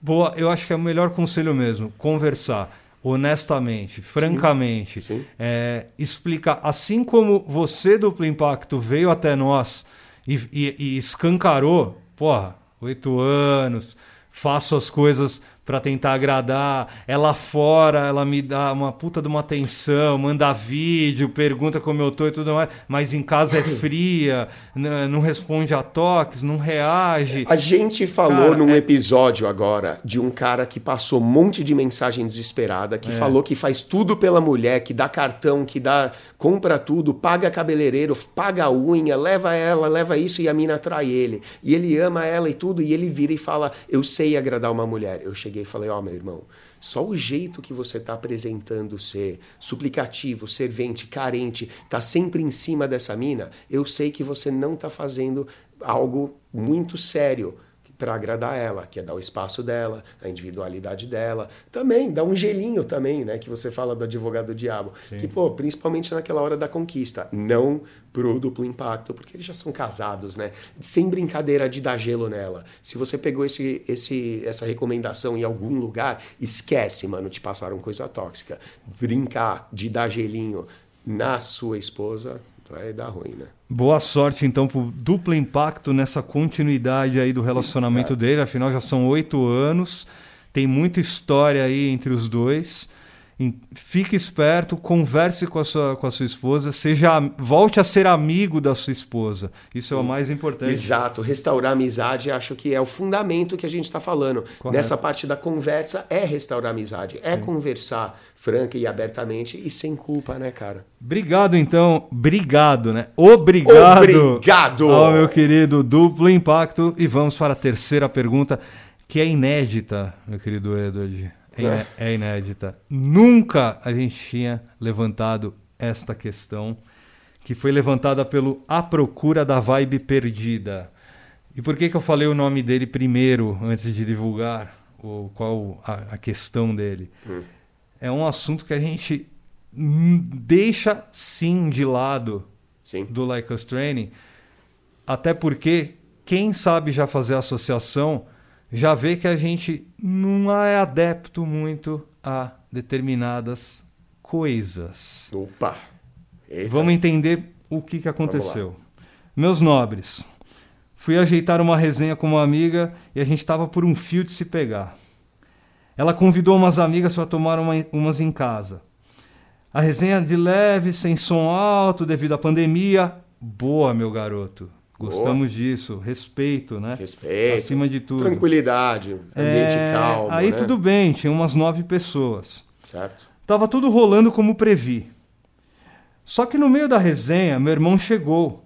Speaker 1: Boa, eu acho que é o melhor conselho mesmo, conversar honestamente, francamente, sim, sim. É, explicar, assim como você, Duplo Impacto, veio até nós e, e, e escancarou, porra, oito anos, faço as coisas para tentar agradar. Ela fora, ela me dá uma puta de uma atenção, manda vídeo, pergunta como eu tô e tudo mais, mas em casa é fria, não responde a toques, não reage.
Speaker 2: A gente falou cara, num é... episódio agora de um cara que passou um monte de mensagem desesperada, que é. falou que faz tudo pela mulher, que dá cartão, que dá compra tudo, paga cabeleireiro, paga a unha, leva ela, leva isso e a mina trai ele. E ele ama ela e tudo, e ele vira e fala: "Eu sei agradar uma mulher". Eu cheguei cheguei e falei: Ó, oh, meu irmão, só o jeito que você está apresentando ser suplicativo, servente, carente, tá sempre em cima dessa mina, eu sei que você não está fazendo algo muito sério para agradar ela, que é dar o espaço dela, a individualidade dela. Também dá um gelinho também, né, que você fala do advogado do diabo, Sim. que pô, principalmente naquela hora da conquista, não pro duplo impacto, porque eles já são casados, né? Sem brincadeira de dar gelo nela. Se você pegou esse, esse, essa recomendação em algum lugar, esquece, mano, te passaram coisa tóxica. Brincar de dar gelinho na sua esposa vai dar ruim, né?
Speaker 1: Boa sorte, então, pro duplo impacto nessa continuidade aí do relacionamento é. dele. Afinal, já são oito anos. Tem muita história aí entre os dois. Fique esperto, converse com a sua, com a sua esposa, seja volte a ser amigo da sua esposa. Isso é o mais importante.
Speaker 2: Exato, restaurar a amizade acho que é o fundamento que a gente está falando. Correto. Nessa parte da conversa é restaurar a amizade, é Sim. conversar franca e abertamente e sem culpa, né, cara?
Speaker 1: Obrigado, então. Obrigado, né? Obrigado. Obrigado. Ao meu querido duplo impacto. E vamos para a terceira pergunta, que é inédita, meu querido Edward. É, é inédita. Nunca a gente tinha levantado esta questão, que foi levantada pelo A Procura da Vibe Perdida. E por que, que eu falei o nome dele primeiro, antes de divulgar o, qual a, a questão dele? Hum. É um assunto que a gente deixa sim de lado sim. do Like Us Training, até porque quem sabe já fazer associação já vê que a gente não é adepto muito a determinadas coisas.
Speaker 2: Opa!
Speaker 1: Eita. Vamos entender o que, que aconteceu. Meus nobres, fui ajeitar uma resenha com uma amiga e a gente estava por um fio de se pegar. Ela convidou umas amigas para tomar uma, umas em casa. A resenha de leve, sem som alto, devido à pandemia. Boa, meu garoto. Gostamos Boa. disso, respeito, né?
Speaker 2: Respeito.
Speaker 1: Acima de tudo.
Speaker 2: Tranquilidade, ambiente é... calmo.
Speaker 1: Aí
Speaker 2: né?
Speaker 1: tudo bem, tinha umas nove pessoas.
Speaker 2: Certo.
Speaker 1: Tava tudo rolando como previ. Só que no meio da resenha, meu irmão chegou.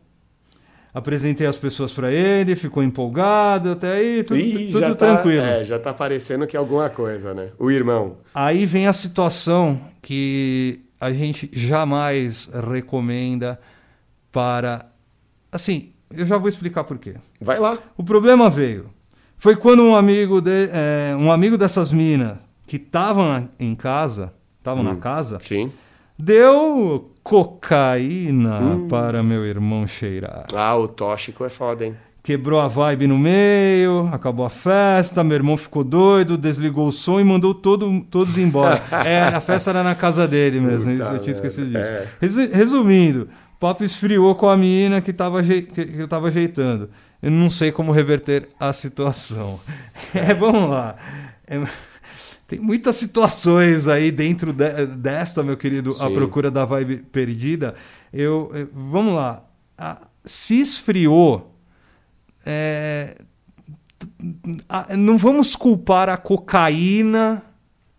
Speaker 1: Apresentei as pessoas para ele, ficou empolgado, até aí tudo, Ih, tudo tá, tranquilo.
Speaker 2: É, já tá parecendo que é alguma coisa, né? O irmão.
Speaker 1: Aí vem a situação que a gente jamais recomenda para. Assim, eu já vou explicar por quê.
Speaker 2: Vai lá.
Speaker 1: O problema veio. Foi quando um amigo, de, é, um amigo dessas minas que estavam em casa, estavam hum, na casa,
Speaker 2: sim.
Speaker 1: deu cocaína hum. para meu irmão cheirar.
Speaker 2: Ah, o tóxico é foda, hein?
Speaker 1: Quebrou a vibe no meio, acabou a festa, meu irmão ficou doido, desligou o som e mandou todo, todos embora. é, a festa era na casa dele mesmo, Puta eu tinha esquecido disso. É. Resumindo, papo esfriou com a menina que estava que, que eu tava ajeitando. Eu não sei como reverter a situação. É, vamos lá. É, tem muitas situações aí dentro de, desta, meu querido, Sim. a procura da vibe perdida. Eu, eu vamos lá. A, se esfriou, é, a, não vamos culpar a cocaína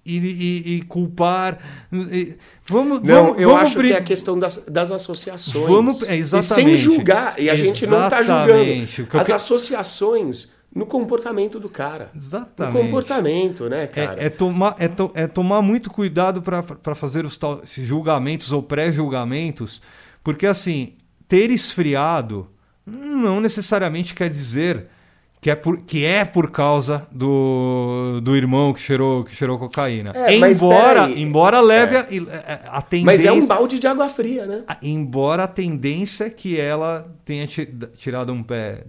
Speaker 1: e, e, e culpar. E, vamos,
Speaker 2: não,
Speaker 1: vamos,
Speaker 2: eu
Speaker 1: vamos
Speaker 2: acho que é a questão das, das associações.
Speaker 1: Vamos, é, exatamente.
Speaker 2: E sem julgar. E a gente não está julgando. As associações no comportamento do cara.
Speaker 1: Exatamente.
Speaker 2: No comportamento, né,
Speaker 1: cara? É, é tomar, é, to, é tomar muito cuidado para fazer os tal, julgamentos ou pré-julgamentos, porque assim, ter esfriado não necessariamente quer dizer que é por, que é por causa do, do irmão que cheirou, que cheirou cocaína.
Speaker 2: É,
Speaker 1: embora, embora leve a, a, tendência.
Speaker 2: Mas é um balde de água fria, né?
Speaker 1: Embora a tendência é que ela tenha tirado um pé.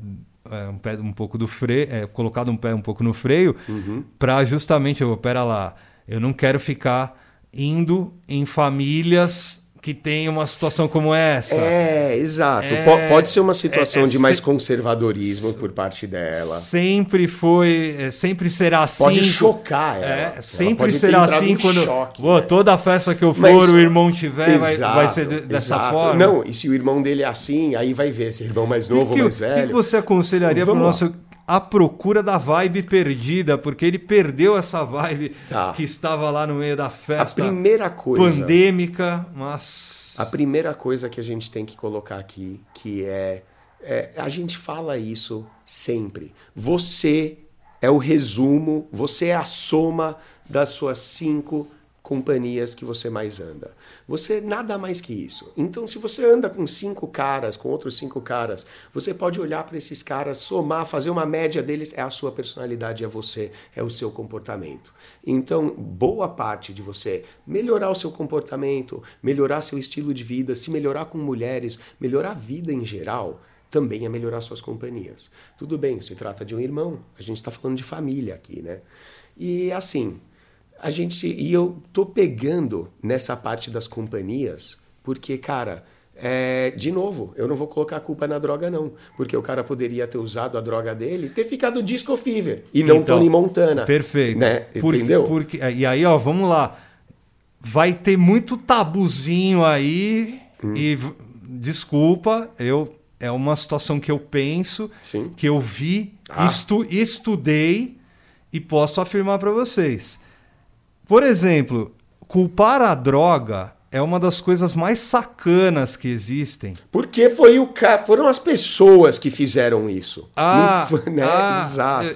Speaker 1: É, um pé um pouco do freio, é, colocado um pé um pouco no freio,
Speaker 2: uhum.
Speaker 1: para justamente, eu, pera lá, eu não quero ficar indo em famílias que tem uma situação como essa.
Speaker 2: É, exato. É, pode ser uma situação é, é, de mais se... conservadorismo por parte dela.
Speaker 1: Sempre foi, é, sempre será assim.
Speaker 2: Pode chocar ela.
Speaker 1: É, ela sempre será assim quando choque, né? toda festa que eu for, Mas, o irmão tiver, exato, vai, vai ser de, dessa exato. forma.
Speaker 2: Não, e se o irmão dele é assim, aí vai ver se irmão mais novo ou mais velho.
Speaker 1: O que você aconselharia para o nosso a procura da vibe perdida, porque ele perdeu essa vibe tá. que estava lá no meio da festa.
Speaker 2: A primeira coisa.
Speaker 1: Pandêmica, mas.
Speaker 2: A primeira coisa que a gente tem que colocar aqui, que é. é a gente fala isso sempre. Você é o resumo, você é a soma das suas cinco companhias que você mais anda. Você nada mais que isso. Então, se você anda com cinco caras, com outros cinco caras, você pode olhar para esses caras, somar, fazer uma média deles, é a sua personalidade, é você, é o seu comportamento. Então, boa parte de você melhorar o seu comportamento, melhorar seu estilo de vida, se melhorar com mulheres, melhorar a vida em geral, também é melhorar suas companhias. Tudo bem, se trata de um irmão, a gente está falando de família aqui, né? E assim, a gente e eu tô pegando nessa parte das companhias porque cara é, de novo, eu não vou colocar a culpa na droga, não. Porque o cara poderia ter usado a droga dele e ter ficado disco fever e não então, Tony Montana.
Speaker 1: Perfeito.
Speaker 2: Né? Porque, Entendeu?
Speaker 1: Porque, e aí, ó, vamos lá. Vai ter muito tabuzinho aí. Hum. E desculpa, eu é uma situação que eu penso,
Speaker 2: Sim.
Speaker 1: que eu vi, ah. estu, estudei e posso afirmar para vocês por exemplo, culpar a droga é uma das coisas mais sacanas que existem.
Speaker 2: Porque foi o ca... foram as pessoas que fizeram isso.
Speaker 1: Ah,
Speaker 2: foi, né?
Speaker 1: ah
Speaker 2: Exato.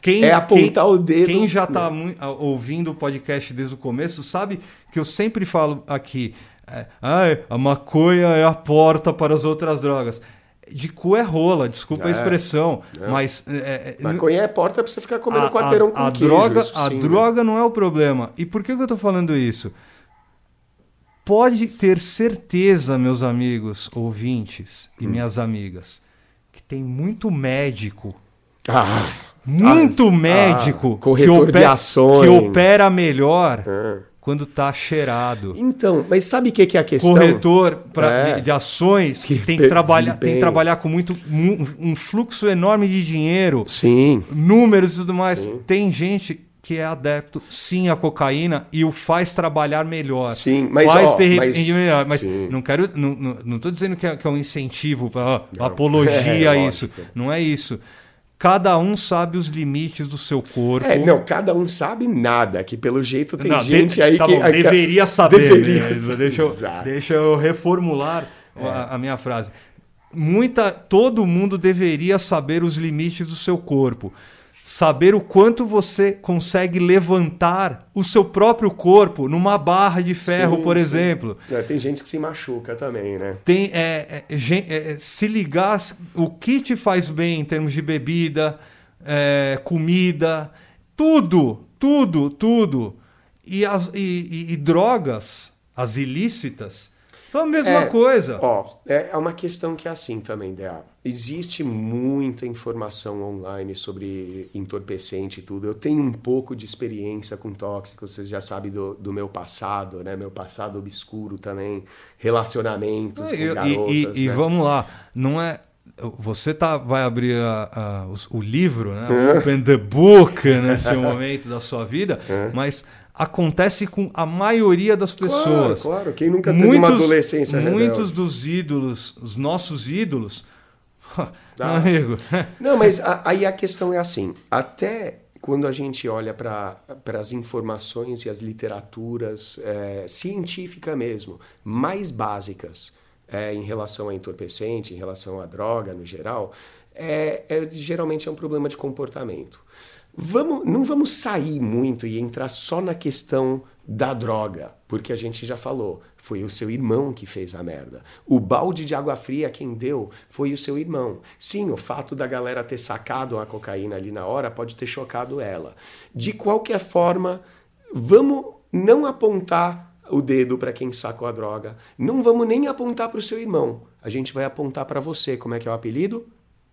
Speaker 1: Quem,
Speaker 2: é apontar
Speaker 1: quem,
Speaker 2: o dedo.
Speaker 1: Quem já está ouvindo o podcast desde o começo sabe que eu sempre falo aqui: ah, a maconha é a porta para as outras drogas de cu é rola, desculpa é, a expressão, é. mas... É,
Speaker 2: é Maconha é porta pra você ficar comendo a, quarteirão com
Speaker 1: a
Speaker 2: queijo,
Speaker 1: droga A sim, droga não é o problema. E por que, que eu tô falando isso? Pode ter certeza, meus amigos ouvintes e hum. minhas amigas, que tem muito médico...
Speaker 2: Ah,
Speaker 1: muito ah, médico
Speaker 2: ah, que, opera,
Speaker 1: que opera melhor ah quando está cheirado.
Speaker 2: Então, mas sabe o que, que é a questão?
Speaker 1: Corretor pra, é. de, de, ações que tem que, trabalhar, tem que trabalhar com muito um, um, fluxo enorme de dinheiro,
Speaker 2: sim.
Speaker 1: números e tudo mais. Sim. Tem gente que é adepto sim à cocaína e o faz trabalhar melhor.
Speaker 2: Sim, mas
Speaker 1: faz
Speaker 2: ó,
Speaker 1: ter
Speaker 2: mas,
Speaker 1: melhor. Mas sim. não quero, não, não, não tô dizendo que é, que é um incentivo para apologia é, a isso. Não é isso. Cada um sabe os limites do seu corpo.
Speaker 2: É, não, cada um sabe nada, que pelo jeito tem não, gente de, aí
Speaker 1: tá
Speaker 2: que.
Speaker 1: Bom, deveria saber. Deveria deixa, eu, deixa eu reformular é. a, a, minha frase. Muita, todo mundo deveria saber os limites do seu corpo saber o quanto você consegue levantar o seu próprio corpo numa barra de ferro, sim, por sim. exemplo.
Speaker 2: É, tem gente que se machuca também, né?
Speaker 1: Tem é, é, é, se ligar o que te faz bem em termos de bebida, é, comida, tudo, tudo, tudo. E, as, e, e, e drogas, as ilícitas, são a mesma
Speaker 2: é,
Speaker 1: coisa.
Speaker 2: Ó, é, é uma questão que é assim também, Dea. Existe muita informação online sobre entorpecente e tudo. Eu tenho um pouco de experiência com tóxicos, vocês já sabem do, do meu passado, né? Meu passado obscuro também, relacionamentos é, com garotas.
Speaker 1: E, e, né? e vamos lá, não é você tá, vai abrir a, a, o, o, livro, né? Open the book nesse momento da sua vida, mas acontece com a maioria das pessoas.
Speaker 2: Claro, claro. Quem nunca teve muitos, uma adolescência
Speaker 1: Muitos rebelde? dos ídolos, os nossos ídolos, ah. amigo.
Speaker 2: Não, mas a, aí a questão é assim, até quando a gente olha para as informações e as literaturas é, científicas mesmo, mais básicas é, em relação a entorpecente, em relação à droga no geral, é, é, geralmente é um problema de comportamento. Vamos, não vamos sair muito e entrar só na questão da droga, porque a gente já falou, foi o seu irmão que fez a merda. O balde de água fria quem deu foi o seu irmão. Sim, o fato da galera ter sacado a cocaína ali na hora pode ter chocado ela. De qualquer forma, vamos não apontar o dedo para quem sacou a droga. Não vamos nem apontar para o seu irmão. A gente vai apontar para você. Como é que é o apelido?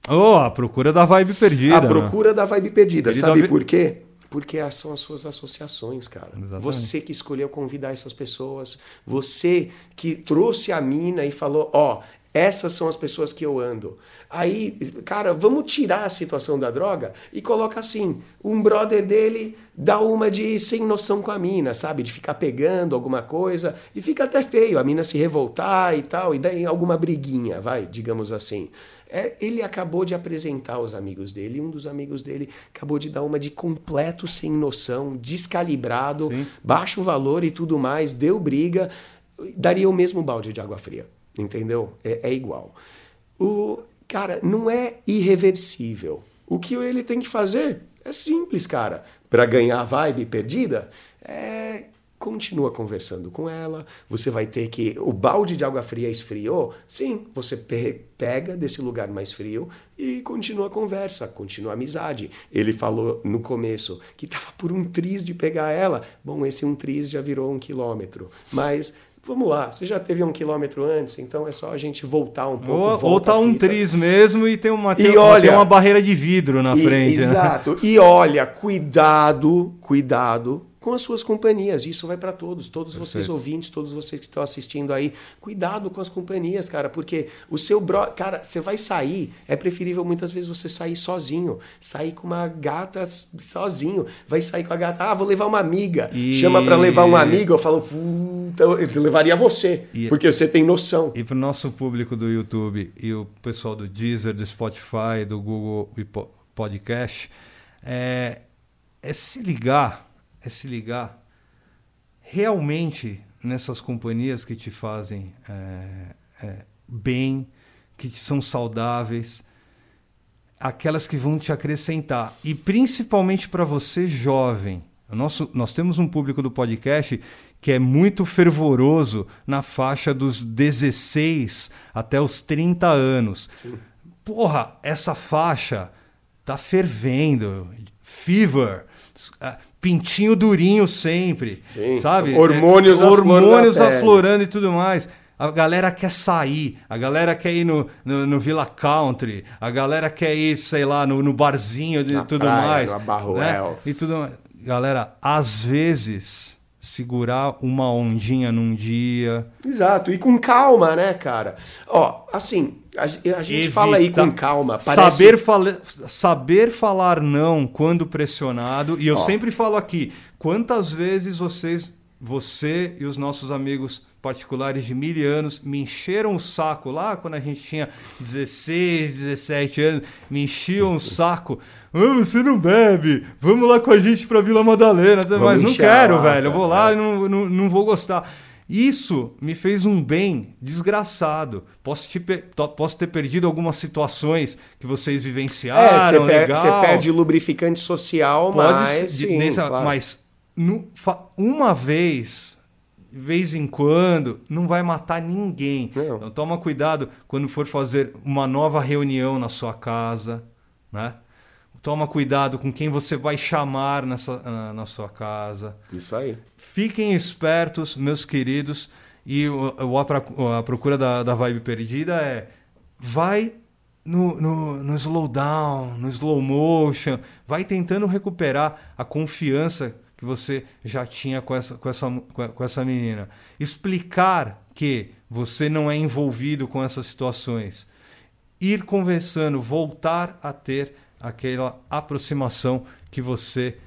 Speaker 1: Oh, a procura da vibe perdida.
Speaker 2: A né? procura né? da vibe perdida. Sabe por quê? Porque são as suas associações, cara. Exatamente. Você que escolheu convidar essas pessoas, você que trouxe a mina e falou: Ó, oh, essas são as pessoas que eu ando. Aí, cara, vamos tirar a situação da droga e coloca assim: um brother dele dá uma de sem noção com a mina, sabe? De ficar pegando alguma coisa e fica até feio a mina se revoltar e tal, e daí alguma briguinha, vai, digamos assim. É, ele acabou de apresentar os amigos dele, um dos amigos dele acabou de dar uma de completo sem noção, descalibrado, Sim. baixo valor e tudo mais, deu briga, daria o mesmo balde de água fria, entendeu? É, é igual. O cara não é irreversível. O que ele tem que fazer é simples, cara. Para ganhar a vibe perdida, é continua conversando com ela, você vai ter que. O balde de água fria esfriou? Sim, você pega desse lugar mais frio e continua a conversa, continua a amizade. Ele falou no começo que estava por um triz de pegar ela. Bom, esse um triz já virou um quilômetro. Mas. Vamos lá, você já teve um quilômetro antes, então é só a gente voltar um pouco.
Speaker 1: Ou, volta tá um triz mesmo e tem uma, e olha, tem uma barreira de vidro na
Speaker 2: e,
Speaker 1: frente.
Speaker 2: Né? Exato. Né? E olha, cuidado, cuidado com as suas companhias. Isso vai para todos, todos Perfeito. vocês ouvintes, todos vocês que estão assistindo aí. Cuidado com as companhias, cara, porque o seu bro, cara, você vai sair, é preferível muitas vezes você sair sozinho, sair com uma gata sozinho, vai sair com a gata, ah, vou levar uma amiga. E... Chama para levar uma amiga, eu falo, puta, eu levaria você, e... porque você tem noção.
Speaker 1: E pro nosso público do YouTube e o pessoal do Deezer, do Spotify, do Google Podcast, é, é se ligar é se ligar realmente nessas companhias que te fazem é, é, bem, que são saudáveis, aquelas que vão te acrescentar. E principalmente para você jovem. Nosso, nós temos um público do podcast que é muito fervoroso na faixa dos 16 até os 30 anos. Sim. Porra, essa faixa tá fervendo. Fever. Ah, pintinho durinho sempre, Sim. sabe?
Speaker 2: Hormônios,
Speaker 1: é, hormônios aflorando e tudo mais. A galera quer sair, a galera quer ir no, no, no Villa Country, a galera quer ir, sei lá, no, no barzinho e tudo praia, mais. Né? E tudo mais. Galera, às vezes segurar uma ondinha num dia.
Speaker 2: Exato, e com calma, né, cara? Ó, assim, a, a gente Evita. fala aí com calma.
Speaker 1: Saber, fala... Saber falar não quando pressionado. E eu Ó. sempre falo aqui: quantas vezes vocês, você e os nossos amigos particulares de mil anos me encheram o saco lá quando a gente tinha 16, 17 anos, me enchiam o saco. Ah, você não bebe, vamos lá com a gente para Vila Madalena. Vamos Mas não quero, lá, velho. Eu vou lá e não, não, não vou gostar. Isso me fez um bem desgraçado. Posso, te, posso ter perdido algumas situações que vocês vivenciaram. É,
Speaker 2: você, per perde lubrificante social, Pode mas. Sim, nessa,
Speaker 1: claro. Mas no, uma vez, de vez em quando, não vai matar ninguém. Não. Então toma cuidado quando for fazer uma nova reunião na sua casa, né? Toma cuidado com quem você vai chamar nessa, na, na sua casa.
Speaker 2: Isso aí.
Speaker 1: Fiquem espertos, meus queridos. E o, o, a, procura da, da vibe perdida é vai no, no, no slowdown, no slow motion, vai tentando recuperar a confiança que você já tinha com essa, com essa, com essa menina. Explicar que você não é envolvido com essas situações. Ir conversando, voltar a ter aquela aproximação que você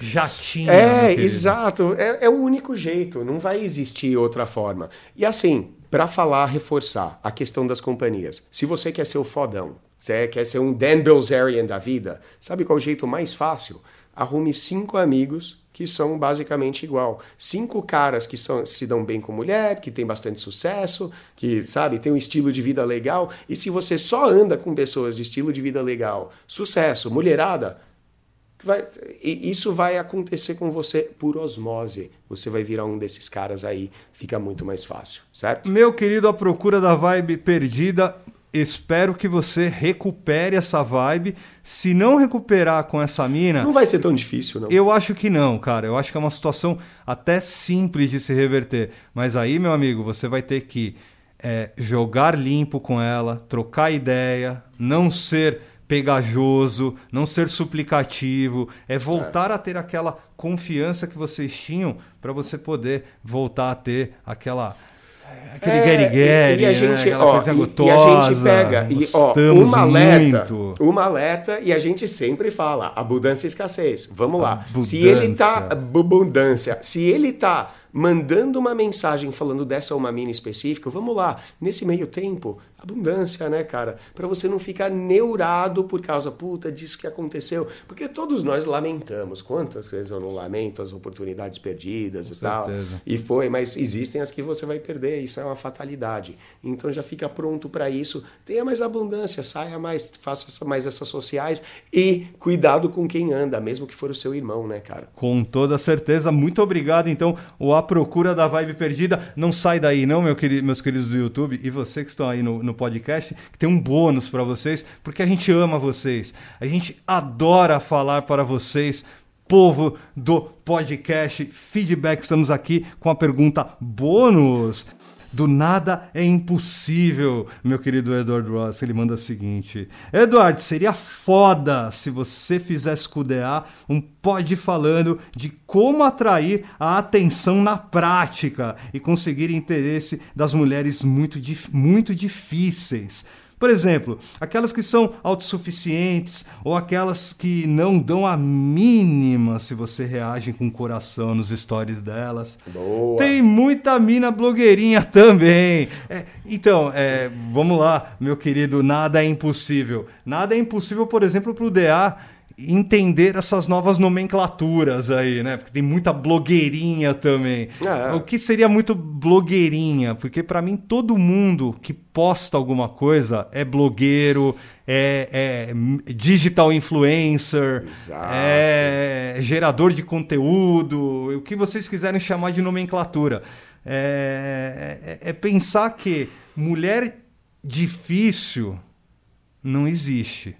Speaker 1: já tinha.
Speaker 2: É, exato. É, é, o único jeito. Não vai existir outra forma. E assim, para falar, reforçar a questão das companhias. Se você quer ser o fodão, você quer ser um Dan Bilzerian da vida, sabe qual é o jeito mais fácil? Arrume cinco amigos que são basicamente igual. Cinco caras que são, se dão bem com mulher, que tem bastante sucesso, que, sabe, tem um estilo de vida legal. E se você só anda com pessoas de estilo de vida legal, sucesso, mulherada, vai, isso vai acontecer com você por osmose. Você vai virar um desses caras aí, fica muito mais fácil, certo?
Speaker 1: Meu querido, a procura da vibe perdida. Espero que você recupere essa vibe. Se não recuperar com essa mina.
Speaker 2: Não vai ser tão difícil, não.
Speaker 1: Eu acho que não, cara. Eu acho que é uma situação até simples de se reverter. Mas aí, meu amigo, você vai ter que é, jogar limpo com ela, trocar ideia, não ser pegajoso, não ser suplicativo, é voltar é. a ter aquela confiança que vocês tinham para você poder voltar a ter aquela aquele é, Gary Gary, e, a gente, né? ó, coisa gotosa, e,
Speaker 2: a gente pega e ó, uma alerta, muito. uma alerta e a gente sempre fala abundância e escassez. Vamos lá. Abundância. Se ele tá abundância, se ele tá mandando uma mensagem falando dessa uma mina específica, vamos lá, nesse meio tempo, abundância, né, cara? Para você não ficar neurado por causa, puta, disso que aconteceu. Porque todos nós lamentamos. Quantas vezes eu não lamento as oportunidades perdidas Com e certeza. tal? E foi, mas existem as que você vai perder, isso é uma fatalidade. Então já fica pronto para isso. Tenha mais abundância, saia mais, faça mais essas sociais e cuidado com quem anda, mesmo que for o seu irmão, né, cara?
Speaker 1: Com toda certeza. Muito obrigado, então. O procura da vibe perdida. Não sai daí, não, meu querido, meus queridos do YouTube. E você que estão aí no, no podcast, que tem um bônus para vocês, porque a gente ama vocês. A gente adora falar para vocês povo do podcast Feedback. Estamos aqui com a pergunta bônus. Do nada é impossível, meu querido Edward Ross. Ele manda o seguinte: Eduardo, seria foda se você fizesse com o DA um pod falando de como atrair a atenção na prática e conseguir interesse das mulheres muito, muito difíceis. Por exemplo, aquelas que são autossuficientes ou aquelas que não dão a mínima se você reage com o coração nos stories delas.
Speaker 2: Boa.
Speaker 1: Tem muita mina blogueirinha também. É, então, é, vamos lá, meu querido, nada é impossível. Nada é impossível, por exemplo, para o DA entender essas novas nomenclaturas aí, né? Porque tem muita blogueirinha também. É. O que seria muito blogueirinha? Porque para mim todo mundo que posta alguma coisa é blogueiro, é, é digital influencer, Exato. é gerador de conteúdo, o que vocês quiserem chamar de nomenclatura. é, é, é pensar que mulher difícil não existe.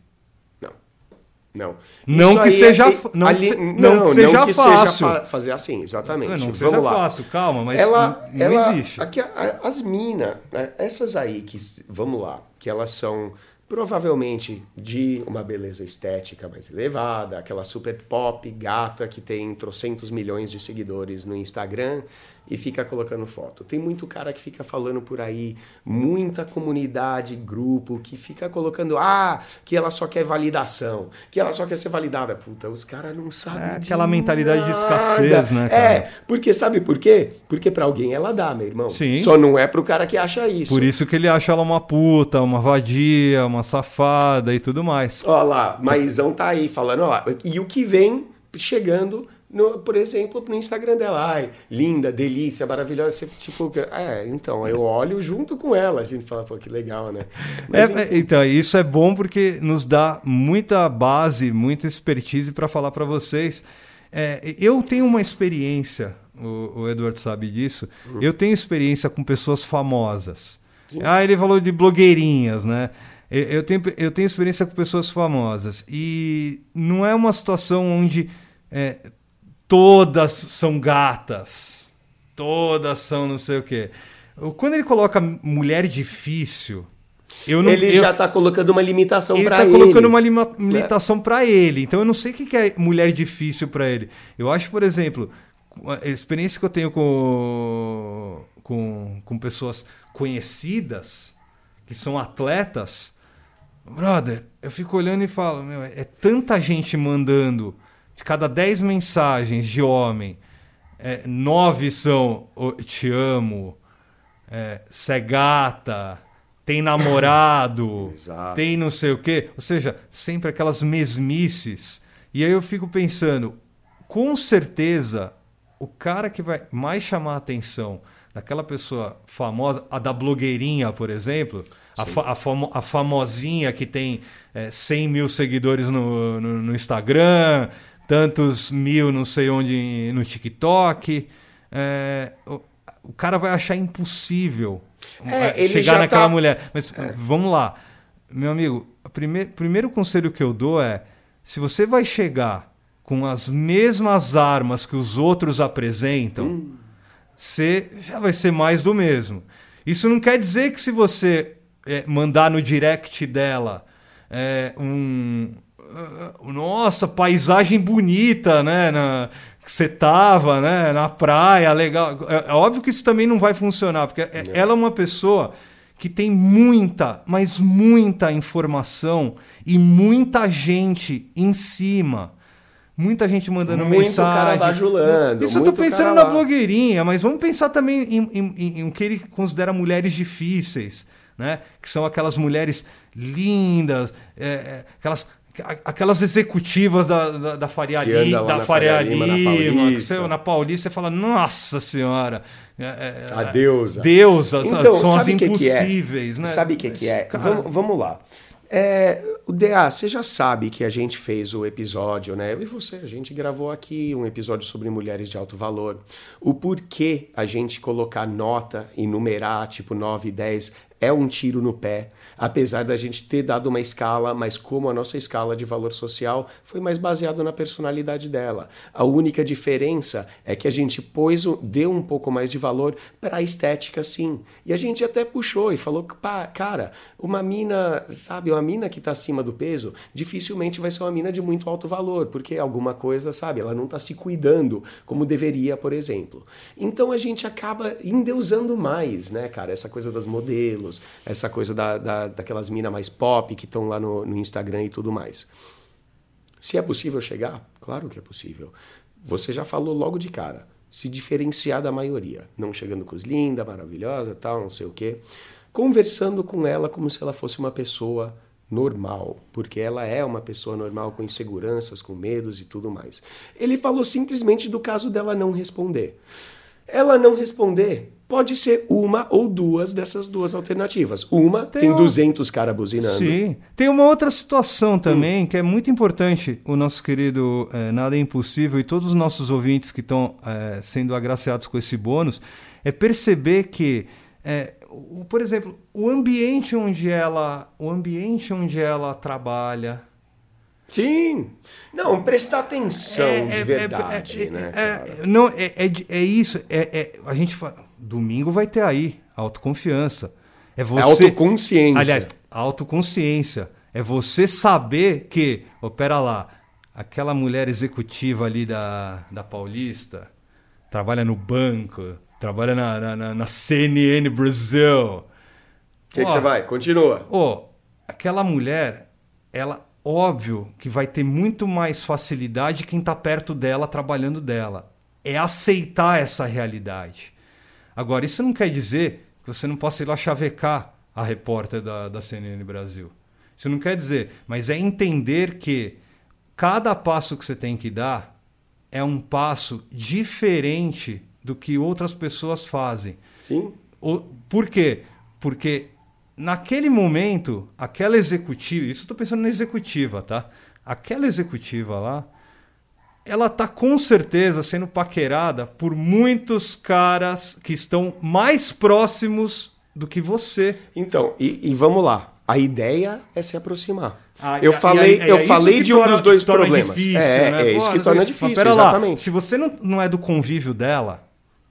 Speaker 2: Não.
Speaker 1: Não que, seja, é, não, ali, que, não, não, que seja que fácil.
Speaker 2: Seja fazer assim, exatamente.
Speaker 1: Não, não seja lá. fácil, calma, mas
Speaker 2: ela,
Speaker 1: não,
Speaker 2: ela,
Speaker 1: existe.
Speaker 2: Aqui, as minas, né, essas aí que, vamos lá, que elas são provavelmente de uma beleza estética mais elevada, aquela super pop gata que tem trocentos milhões de seguidores no Instagram e fica colocando foto. Tem muito cara que fica falando por aí, muita comunidade, grupo que fica colocando, ah, que ela só quer validação, que ela só quer ser validada. Puta, os caras não sabem. É
Speaker 1: aquela mentalidade nada. de escassez, né?
Speaker 2: Cara? É, porque sabe por quê? Porque para alguém ela dá, meu irmão.
Speaker 1: Sim.
Speaker 2: Só não é pro cara que acha isso.
Speaker 1: Por isso que ele acha ela uma puta, uma vadia, uma safada e tudo mais.
Speaker 2: Olha lá, Maizão tá aí falando, ó lá. E o que vem chegando no, por exemplo, no Instagram dela. Ai, linda, delícia, maravilhosa. Tipo, é, então, eu olho junto com ela. A gente fala, pô, que legal, né?
Speaker 1: Mas, é, então, isso é bom porque nos dá muita base, muita expertise para falar para vocês. É, eu tenho uma experiência, o, o Eduardo sabe disso. Hum. Eu tenho experiência com pessoas famosas. Sim. Ah, ele falou de blogueirinhas, né? Eu tenho, eu tenho experiência com pessoas famosas. E não é uma situação onde é, todas são gatas, todas são não sei o quê. Quando ele coloca mulher difícil, eu não,
Speaker 2: ele
Speaker 1: eu,
Speaker 2: já está colocando uma limitação para
Speaker 1: tá ele. Ele está colocando uma lima, limitação é. para ele. Então eu não sei o que é mulher difícil para ele. Eu acho, por exemplo, a experiência que eu tenho com, com, com pessoas conhecidas, que são atletas, brother, eu fico olhando e falo, meu, é tanta gente mandando de cada dez mensagens de homem, é, nove são te amo, é, cê é gata, tem namorado, tem não sei o quê. Ou seja, sempre aquelas mesmices. E aí eu fico pensando, com certeza, o cara que vai mais chamar a atenção daquela pessoa famosa, a da blogueirinha, por exemplo, a, fa a, famo a, famosinha que tem é, 100 mil seguidores no, no, no Instagram, tantos mil não sei onde no TikTok. É, o, o, cara vai achar impossível é, chegar naquela tá... mulher. Mas é. vamos lá, meu amigo, o primeiro, primeiro conselho que eu dou é: se você vai chegar com as mesmas armas que os outros apresentam, hum. você já vai ser mais do mesmo. Isso não quer dizer que se você é, mandar no direct dela é, um. Uh, nossa, paisagem bonita, né? Na, que você tava, né? Na praia, legal. É, é, óbvio que isso também não vai funcionar, porque é. ela é uma pessoa que tem muita, mas muita informação e muita gente em cima. Muita gente mandando muito mensagem. Cara bajulando, Isso eu tô pensando na blogueirinha, mas vamos pensar também em, em, em, em o que ele considera mulheres difíceis né? Que são aquelas mulheres lindas, é, é aquelas aquelas executivas da, da, da Faria Lima, da Faria Lima, na Paulista. Você, na Paulista, você fala, nossa senhora. É,
Speaker 2: é, a deusa.
Speaker 1: Deusas então, são as impossíveis,
Speaker 2: que
Speaker 1: é? né?
Speaker 2: Sabe o que, que é? Cara... Vamos, vamos lá. É, o DA, você já sabe que a gente fez o episódio, né? Eu e você, a gente gravou aqui um episódio sobre mulheres de alto valor. O porquê a gente colocar nota e numerar, tipo 9 e 10, é um tiro no pé, apesar da gente ter dado uma escala, mas como a nossa escala de valor social foi mais baseada na personalidade dela. A única diferença é que a gente pôs, deu um pouco mais de valor para a estética, sim. E a gente até puxou e falou pá, cara, uma mina, sabe, uma mina que está acima do peso, dificilmente vai ser uma mina de muito alto valor, porque alguma coisa, sabe, ela não está se cuidando como deveria, por exemplo. Então a gente acaba endeusando mais, né, cara, essa coisa das modelos essa coisa da, da daquelas minas mais pop que estão lá no, no Instagram e tudo mais. Se é possível chegar, claro que é possível. Você já falou logo de cara, se diferenciar da maioria, não chegando com os linda, maravilhosa, tal, não sei o quê, conversando com ela como se ela fosse uma pessoa normal, porque ela é uma pessoa normal com inseguranças, com medos e tudo mais. Ele falou simplesmente do caso dela não responder. Ela não responder pode ser uma ou duas dessas duas alternativas. Uma tem, tem 200 caras buzinando.
Speaker 1: Sim. Tem uma outra situação também hum. que é muito importante. O nosso querido é, Nada é Impossível e todos os nossos ouvintes que estão é, sendo agraciados com esse bônus é perceber que, é, o, por exemplo, o ambiente onde ela, o ambiente onde ela trabalha,
Speaker 2: Sim. Não, prestar atenção é, de é, verdade, é, né?
Speaker 1: É, não, é, é, isso. É, a gente fala, domingo vai ter aí autoconfiança. É você.
Speaker 2: autoconsciência.
Speaker 1: Aliás, autoconsciência. É você saber que, oh, pera lá, aquela mulher executiva ali da, da Paulista trabalha no banco, trabalha na, na, na CNN Brasil. O
Speaker 2: que, que, você vai? Continua.
Speaker 1: Oh, aquela mulher, ela óbvio que vai ter muito mais facilidade quem está perto dela, trabalhando dela. É aceitar essa realidade. Agora, isso não quer dizer que você não possa ir lá chavecar a repórter da, da CNN Brasil. Isso não quer dizer, mas é entender que cada passo que você tem que dar é um passo diferente do que outras pessoas fazem.
Speaker 2: Sim.
Speaker 1: Por quê? Porque naquele momento, aquela executiva, isso estou pensando na executiva, tá? Aquela executiva lá, ela tá com certeza sendo paquerada por muitos caras que estão mais próximos do que você.
Speaker 2: Então, e, e vamos lá. A ideia é se aproximar. Ah, eu falei, é, é, eu falei de um dos dois problemas.
Speaker 1: Difícil, é, né? é, isso que torna difícil, mas, exatamente. Lá, se você não, não é do convívio dela,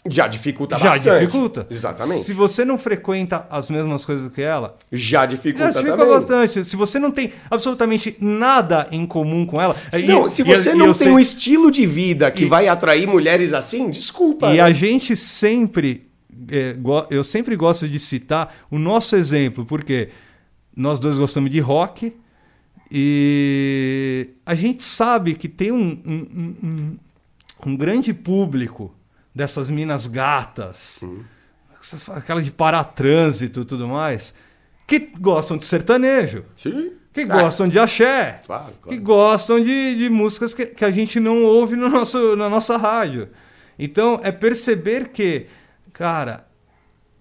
Speaker 2: já dificulta
Speaker 1: já
Speaker 2: bastante.
Speaker 1: Já dificulta.
Speaker 2: Exatamente.
Speaker 1: Se você não frequenta as mesmas coisas que ela,
Speaker 2: já dificulta,
Speaker 1: já dificulta
Speaker 2: também.
Speaker 1: bastante. Se você não tem absolutamente nada em comum com ela,
Speaker 2: se, e, não, se você e, não tem sei... um estilo de vida que e, vai atrair mulheres assim, desculpa.
Speaker 1: E né? a gente sempre, é, eu sempre gosto de citar o nosso exemplo, porque nós dois gostamos de rock e a gente sabe que tem um, um, um, um grande público dessas minas gatas, aquela de paratrânsito e tudo mais, que gostam de sertanejo.
Speaker 2: Sim.
Speaker 1: Que gostam de axé.
Speaker 2: Claro, claro.
Speaker 1: Que gostam de, de músicas que, que a gente não ouve no nosso, na nossa rádio. Então, é perceber que, cara,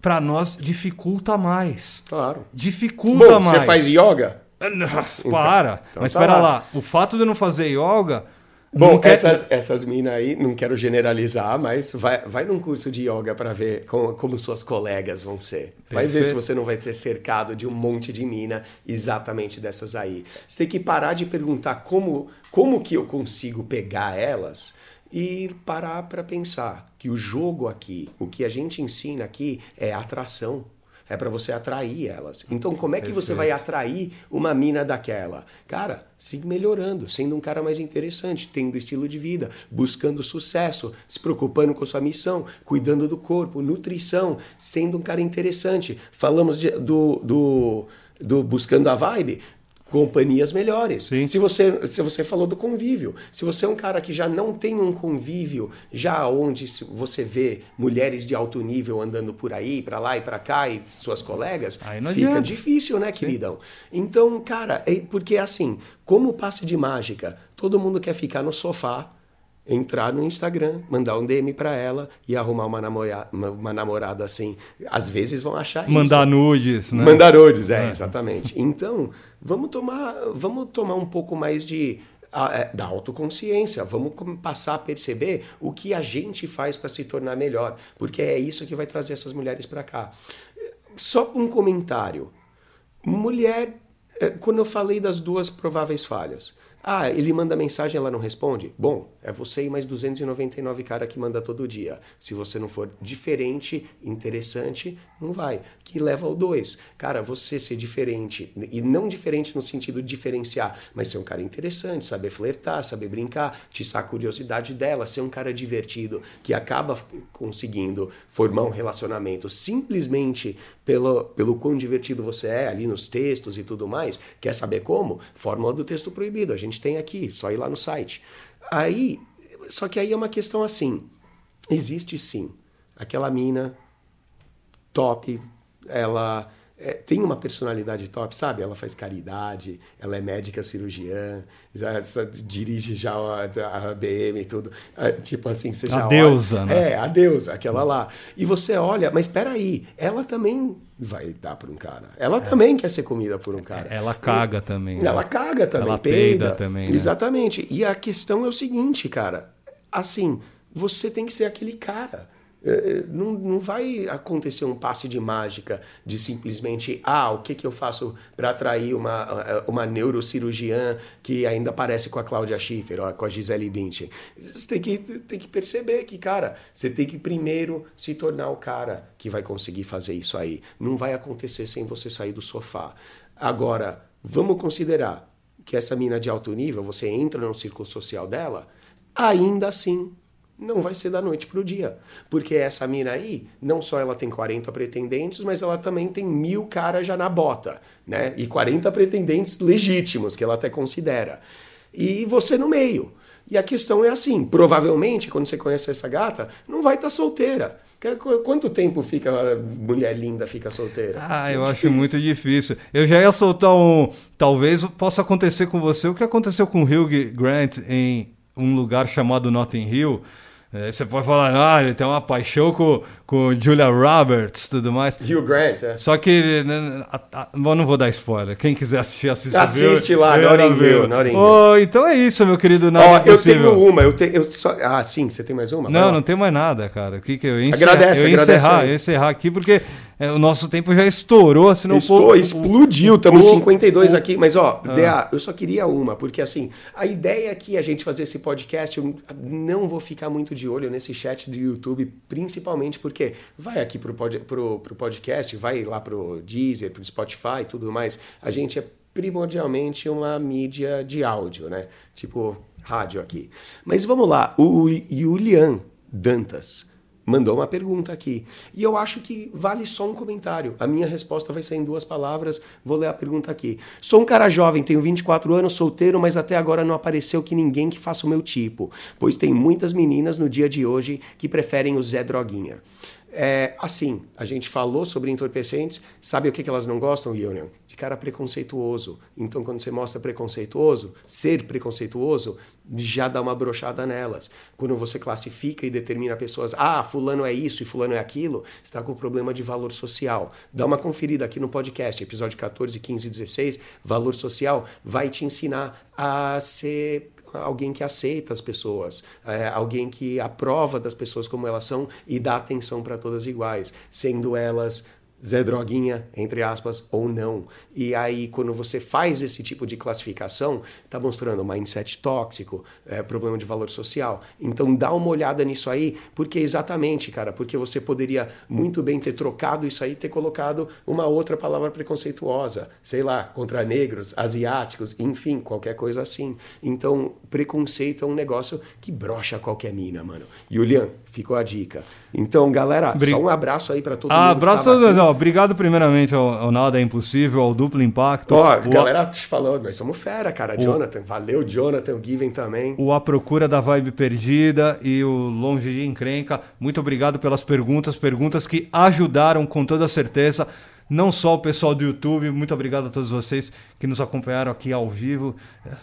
Speaker 1: para nós dificulta mais.
Speaker 2: Claro.
Speaker 1: Dificulta
Speaker 2: Bom,
Speaker 1: mais.
Speaker 2: Você faz yoga?
Speaker 1: Nossa, então, para. Então, Mas tá espera lá. lá. O fato de eu não fazer yoga
Speaker 2: Bom, essas, essas minas aí, não quero generalizar, mas vai, vai num curso de yoga para ver como, como, suas colegas vão ser. Perfeito. Vai ver se você não vai ser cercado de um monte de mina exatamente dessas aí. Você tem que parar de perguntar como, como que eu consigo pegar elas e parar para pensar que o jogo aqui, o que a gente ensina aqui é atração é para você atrair elas. Então, como é que Perfeito. você vai atrair uma mina daquela? Cara, siga melhorando, sendo um cara mais interessante, tendo estilo de vida, buscando sucesso, se preocupando com sua missão, cuidando do corpo, nutrição, sendo um cara interessante. Falamos de, do, do, do buscando a vibe companhias melhores. Sim. Se você se você falou do convívio, se você é um cara que já não tem um convívio, já onde você vê mulheres de alto nível andando por aí, para lá e para cá e suas colegas, fica adianta. difícil, né, queridão? Sim. Então, cara, é porque assim, como passe de mágica, todo mundo quer ficar no sofá entrar no Instagram, mandar um DM para ela e arrumar uma, namora uma, uma, namorada assim. Às vezes vão achar
Speaker 1: Mandar isso. nudes, né?
Speaker 2: Mandar nudes, é, é, exatamente. Então, vamos tomar, vamos tomar um pouco mais de é, da autoconsciência, vamos passar a perceber o que a gente faz para se tornar melhor, porque é isso que vai trazer essas mulheres para cá. Só um comentário. Mulher, é, quando eu falei das duas prováveis falhas, ah, ele manda mensagem ela não responde? Bom, é você e mais 299 cara que manda todo dia. Se você não for diferente, interessante, não vai. Que leva ao dois. Cara, você ser diferente, e não diferente no sentido de diferenciar, mas ser um cara interessante, saber flertar, saber brincar, tiçar a curiosidade dela, ser um cara divertido, que acaba conseguindo formar um relacionamento simplesmente pelo, pelo quão divertido você é ali nos textos e tudo mais. Quer saber como? Fórmula do texto proibido. A gente gente tem aqui, só ir lá no site. Aí, só que aí é uma questão assim, existe sim aquela mina top, ela é, tem uma personalidade top, sabe? Ela faz caridade, ela é médica cirurgiã, já, já dirige já a, a BM e tudo. É, tipo assim, você já.
Speaker 1: A deusa, né?
Speaker 2: É, a deusa, aquela lá. E você olha, mas espera aí, ela também vai dar para um cara. Ela é. também quer ser comida por um cara.
Speaker 1: Ela caga e, também. Né?
Speaker 2: Ela caga também,
Speaker 1: ela peida, peida também. Né?
Speaker 2: Exatamente. E a questão é o seguinte, cara. Assim, você tem que ser aquele cara é, é, não, não vai acontecer um passe de mágica de simplesmente, ah, o que, que eu faço para atrair uma, é, uma neurocirurgiã que ainda parece com a Cláudia Schiffer ou com a Gisele Bündchen. Você tem que, tem que perceber que, cara, você tem que primeiro se tornar o cara que vai conseguir fazer isso aí. Não vai acontecer sem você sair do sofá. Agora, vamos considerar que essa mina de alto nível, você entra no círculo social dela, ainda assim não vai ser da noite para o dia. Porque essa mina aí, não só ela tem 40 pretendentes, mas ela também tem mil caras já na bota, né? E 40 pretendentes legítimos, que ela até considera. E você no meio. E a questão é assim: provavelmente, quando você conhece essa gata, não vai estar tá solteira. Quanto tempo fica a mulher linda fica solteira?
Speaker 1: Ah, eu acho muito difícil. Eu já ia soltar um. Talvez possa acontecer com você o que aconteceu com Hugh Grant em um lugar chamado Notting Hill você pode falar, ah, ele tem uma paixão com, com Julia Roberts e tudo mais.
Speaker 2: Hugh Grant, é.
Speaker 1: Só que, né, a, a, não vou dar spoiler. Quem quiser assistir, assiste.
Speaker 2: Assiste lá, Notting Hill. Notting
Speaker 1: oh, então é isso, meu querido. Nada
Speaker 2: oh, eu tenho uma. Eu te, eu só, ah, sim, você tem mais uma?
Speaker 1: Não, não tem mais nada, cara. O que, que eu
Speaker 2: encerrar, agradece,
Speaker 1: eu encerrar, eu encerrar aqui, porque é, o nosso tempo já estourou, se não
Speaker 2: Estou, for, explodiu, estamos 52 o, aqui, mas ó, ah. DA, eu só queria uma, porque assim, a ideia aqui é a gente fazer esse podcast, eu não vou ficar muito de olho nesse chat do YouTube, principalmente porque vai aqui pro, pod, pro, pro podcast, vai lá pro Deezer, pro Spotify e tudo mais, a gente é primordialmente uma mídia de áudio, né? Tipo rádio aqui. Mas vamos lá, o Julian Dantas mandou uma pergunta aqui. E eu acho que vale só um comentário. A minha resposta vai ser em duas palavras. Vou ler a pergunta aqui. Sou um cara jovem, tenho 24 anos, solteiro, mas até agora não apareceu que ninguém que faça o meu tipo, pois tem muitas meninas no dia de hoje que preferem o Zé Droguinha. É, assim, a gente falou sobre entorpecentes, sabe o que, que elas não gostam, Union? Cara preconceituoso. Então, quando você mostra preconceituoso, ser preconceituoso já dá uma brochada nelas. Quando você classifica e determina pessoas, ah, fulano é isso e fulano é aquilo, está com problema de valor social. Dá uma conferida aqui no podcast, episódio 14, 15 e 16, valor social vai te ensinar a ser alguém que aceita as pessoas, é, alguém que aprova das pessoas como elas são e dá atenção para todas iguais, sendo elas Zé Droguinha, entre aspas, ou não. E aí, quando você faz esse tipo de classificação, está mostrando mindset tóxico, é, problema de valor social. Então, dá uma olhada nisso aí, porque exatamente, cara, porque você poderia muito bem ter trocado isso aí, ter colocado uma outra palavra preconceituosa, sei lá, contra negros, asiáticos, enfim, qualquer coisa assim. Então, preconceito é um negócio que brocha qualquer mina, mano. Julian, ficou a dica. Então, galera,
Speaker 1: Bri...
Speaker 2: só um abraço aí para todo
Speaker 1: ah,
Speaker 2: mundo.
Speaker 1: Abraço todo mundo. Obrigado primeiramente ao, ao, Nada é Impossível, ao Duplo Impacto.
Speaker 2: Ó, a galera te falou, nós somos fera, cara. O... Jonathan, valeu, Jonathan, o Given também.
Speaker 1: O A Procura da Vibe Perdida e o Longe de Encrenca. Muito obrigado pelas perguntas, perguntas que ajudaram com toda certeza. Não só o pessoal do YouTube, muito obrigado a todos vocês que nos acompanharam aqui ao vivo.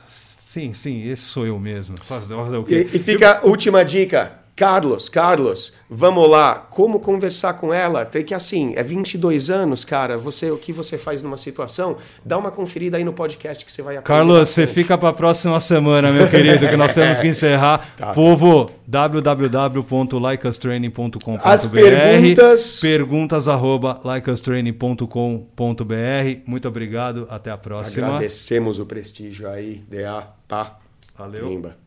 Speaker 1: Sim, sim, esse sou eu mesmo.
Speaker 2: Fazer, fazer o quê? E, e fica a última dica Carlos, Carlos, vamos lá, como conversar com ela? Tem que assim, é 22 anos, cara, você o que você faz numa situação, dá uma conferida aí no podcast que você vai
Speaker 1: aprender. Carlos, bastante. você fica para a próxima semana, meu querido, que nós temos que encerrar. Tá. Povo, www.likeustraining.com.br
Speaker 2: As perguntas
Speaker 1: perguntas arroba likeustraining.com.br. Muito obrigado, até a próxima.
Speaker 2: Agradecemos o prestígio aí, DA, pá.
Speaker 1: Valeu. Limba.